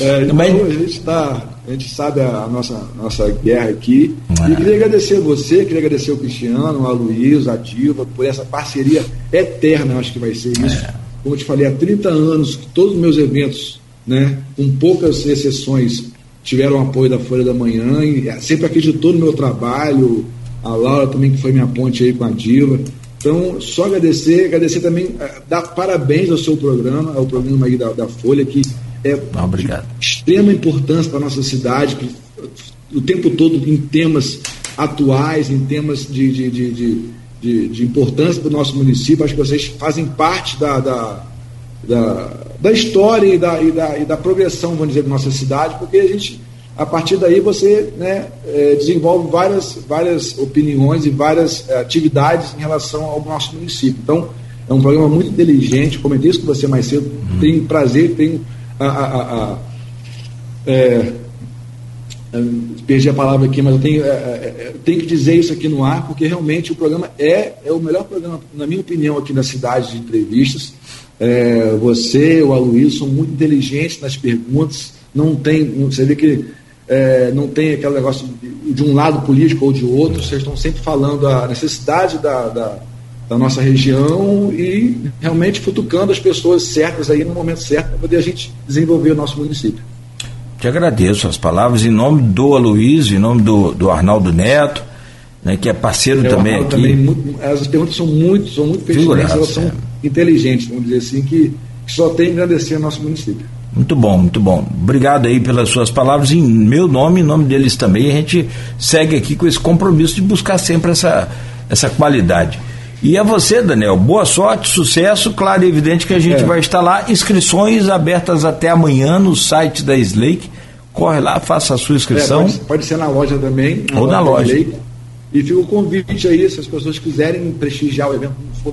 É, então Mas... a gente está. A gente sabe a nossa, nossa guerra aqui. É. E queria agradecer a você, queria agradecer o Cristiano, a Luiz, a Diva, por essa parceria eterna, acho que vai ser isso. É como eu te falei, há 30 anos que todos os meus eventos, né, com poucas exceções, tiveram apoio da Folha da Manhã, e é, sempre acreditou no meu trabalho, a Laura também que foi minha ponte aí com a Diva. Então, só agradecer, agradecer também, é, dar parabéns ao seu programa, ao programa aí da, da Folha, que é ah, de extrema importância para a nossa cidade, o tempo todo em temas atuais, em temas de, de, de, de de, de importância para o nosso município. Acho que vocês fazem parte da, da, da, da história e da, e, da, e da progressão, vamos dizer, da nossa cidade, porque a gente, a partir daí, você né, é, desenvolve várias, várias opiniões e várias é, atividades em relação ao nosso município. Então, é um programa muito inteligente, comentei isso com você mais cedo, uhum. tenho prazer, tenho a, a, a, a é, perdi a palavra aqui, mas eu tenho, é, é, é tenho que dizer isso aqui no ar, porque realmente o programa é, é o melhor programa, na minha opinião, aqui na cidade de entrevistas. É, você, o Aloysio, são muito inteligentes nas perguntas, não tem, você vê que é, não tem aquele negócio de, de, um lado político ou de outro, vocês estão sempre falando a necessidade da, da, da nossa região e realmente futucando as pessoas certas aí no momento certo para poder a gente desenvolver o nosso município. Te agradeço as palavras em nome do Aloysio, em nome do, do Arnaldo Neto, né, que é parceiro é, também aqui. Também, muito, as perguntas são muito, são muito pertinentes, elas são é. inteligentes, vamos dizer assim, que, só tem a engrandecer o nosso município. Muito bom, muito bom. Obrigado aí pelas suas palavras, em meu nome, em nome deles também. A gente segue aqui com esse compromisso de buscar sempre essa, essa qualidade. E a você, Daniel, boa sorte, sucesso. Claro e evidente que a gente é. vai estar lá. Inscrições abertas até amanhã no site da Slake. Corre lá, faça a sua inscrição. É, pode, pode, ser na loja também. Na Ou na loja. E fica o convite aí, se as pessoas quiserem prestigiar o evento,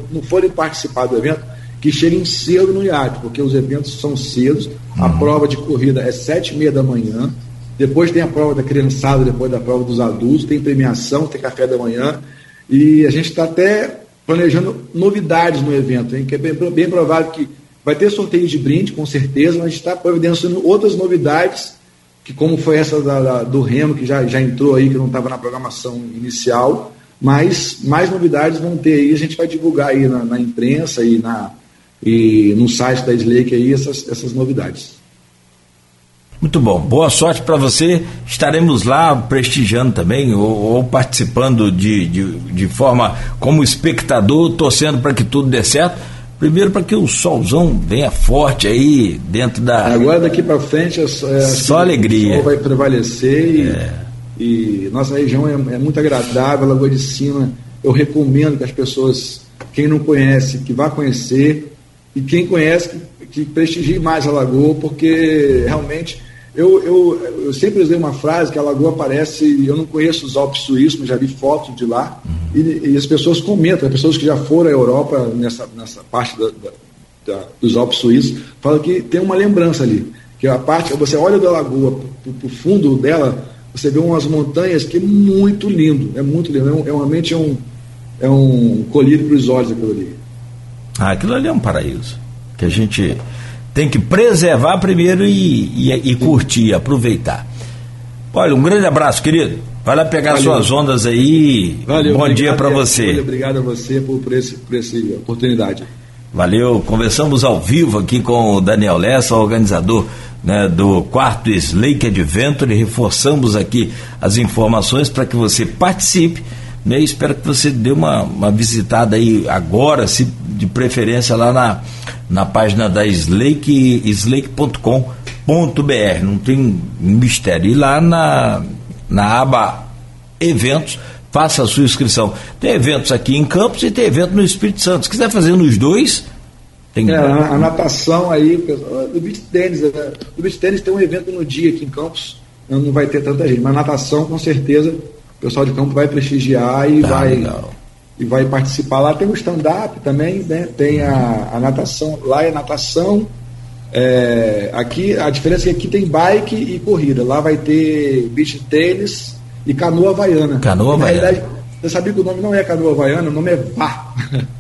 não forem participar do evento, que cheguem cedo no iate, porque os eventos são cedos. Uhum. A prova de corrida é sete e meia da manhã. Depois tem a prova da criançada, depois da prova dos adultos, tem premiação, tem café da manhã. E a gente está até planejando novidades no evento, hein? que é bem, bem provável que vai ter sorteio de brinde, com certeza, mas a gente está providenciando outras novidades, que como foi essa da, da, do Remo, que já, já entrou aí, que não estava na programação inicial, mas mais novidades vão ter aí, a gente vai divulgar aí na, na imprensa e, na, e no site da Slake aí essas, essas novidades. Muito bom. Boa sorte para você. Estaremos lá prestigiando também, ou, ou participando de, de, de, forma como espectador, torcendo para que tudo dê certo. Primeiro para que o solzão venha forte aí dentro da. Agora daqui para frente é, é, só alegria. O sol vai prevalecer e, é. e nossa região é, é muito agradável, Lagoa de Cima. Eu recomendo que as pessoas, quem não conhece, que vá conhecer e quem conhece que, que prestigie mais a Lagoa, porque realmente eu, eu, eu, sempre usei uma frase que a lagoa parece. Eu não conheço os Alpes suíços, mas já vi fotos de lá. E, e, as pessoas comentam, as pessoas que já foram à Europa nessa, nessa parte da, da, da, dos Alpes suíços, falam que tem uma lembrança ali. Que a parte, você olha da lagoa para o fundo dela, você vê umas montanhas que é muito lindo. É muito lindo. É, um, é realmente é um, é um colírio para os olhos aquilo ali. Ah, aquilo ali é um paraíso. Que a gente tem que preservar primeiro e, e, e curtir, aproveitar. Olha, um grande abraço, querido. Vai lá pegar Valeu. suas ondas aí. Valeu, Bom dia para você. Obrigado a você por, por, esse, por essa oportunidade. Valeu. Conversamos ao vivo aqui com o Daniel Lessa, organizador né, do quarto Slake Adventure. Reforçamos aqui as informações para que você participe. Né, espero que você dê uma, uma visitada aí agora, se de preferência lá na na página da Slake, slake.com.br. Não tem mistério. E lá na, na aba Eventos, faça a sua inscrição. Tem eventos aqui em Campos e tem evento no Espírito Santo. Se quiser fazer nos dois, tem é, a, a, natação aí, do beach tênis, né? do beach tênis tem um evento no dia aqui em Campos, não vai ter tanta gente, mas natação com certeza o pessoal de campo vai prestigiar e tá, vai legal e vai participar lá. Tem o stand-up também, né? tem a, a, natação, lá é natação. É, aqui a diferença é que aqui tem bike e corrida. Lá vai ter beach tênis e canoa havaiana. Canoa havaiana. Você sabia que o nome não é canoa havaiana, o nome é vá.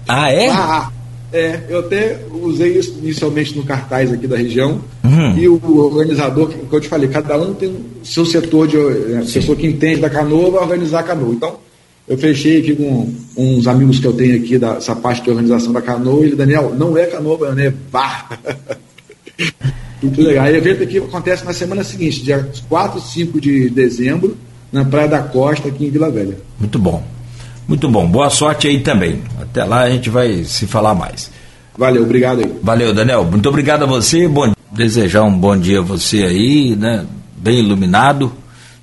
Ah, é? Vá. É, eu até usei isso inicialmente no cartaz aqui da região. Uhum. E o organizador, que eu te falei, cada um tem o seu setor de. A é, pessoa que entende da canoa vai organizar a canoa. Então, eu fechei aqui com uns amigos que eu tenho aqui dessa parte de organização da canoa. E ele, Daniel, não é canoa, é bar. Muito legal. E o evento aqui acontece na semana seguinte, dia 4 e 5 de dezembro, na Praia da Costa, aqui em Vila Velha. Muito bom. Muito bom. Boa sorte aí também. Até lá a gente vai se falar mais. Valeu, obrigado aí. Valeu, Daniel. Muito obrigado a você. Bom, desejar um bom dia a você aí, né? Bem iluminado,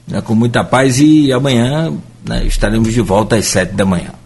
né? com muita paz e amanhã né, estaremos de volta às sete da manhã.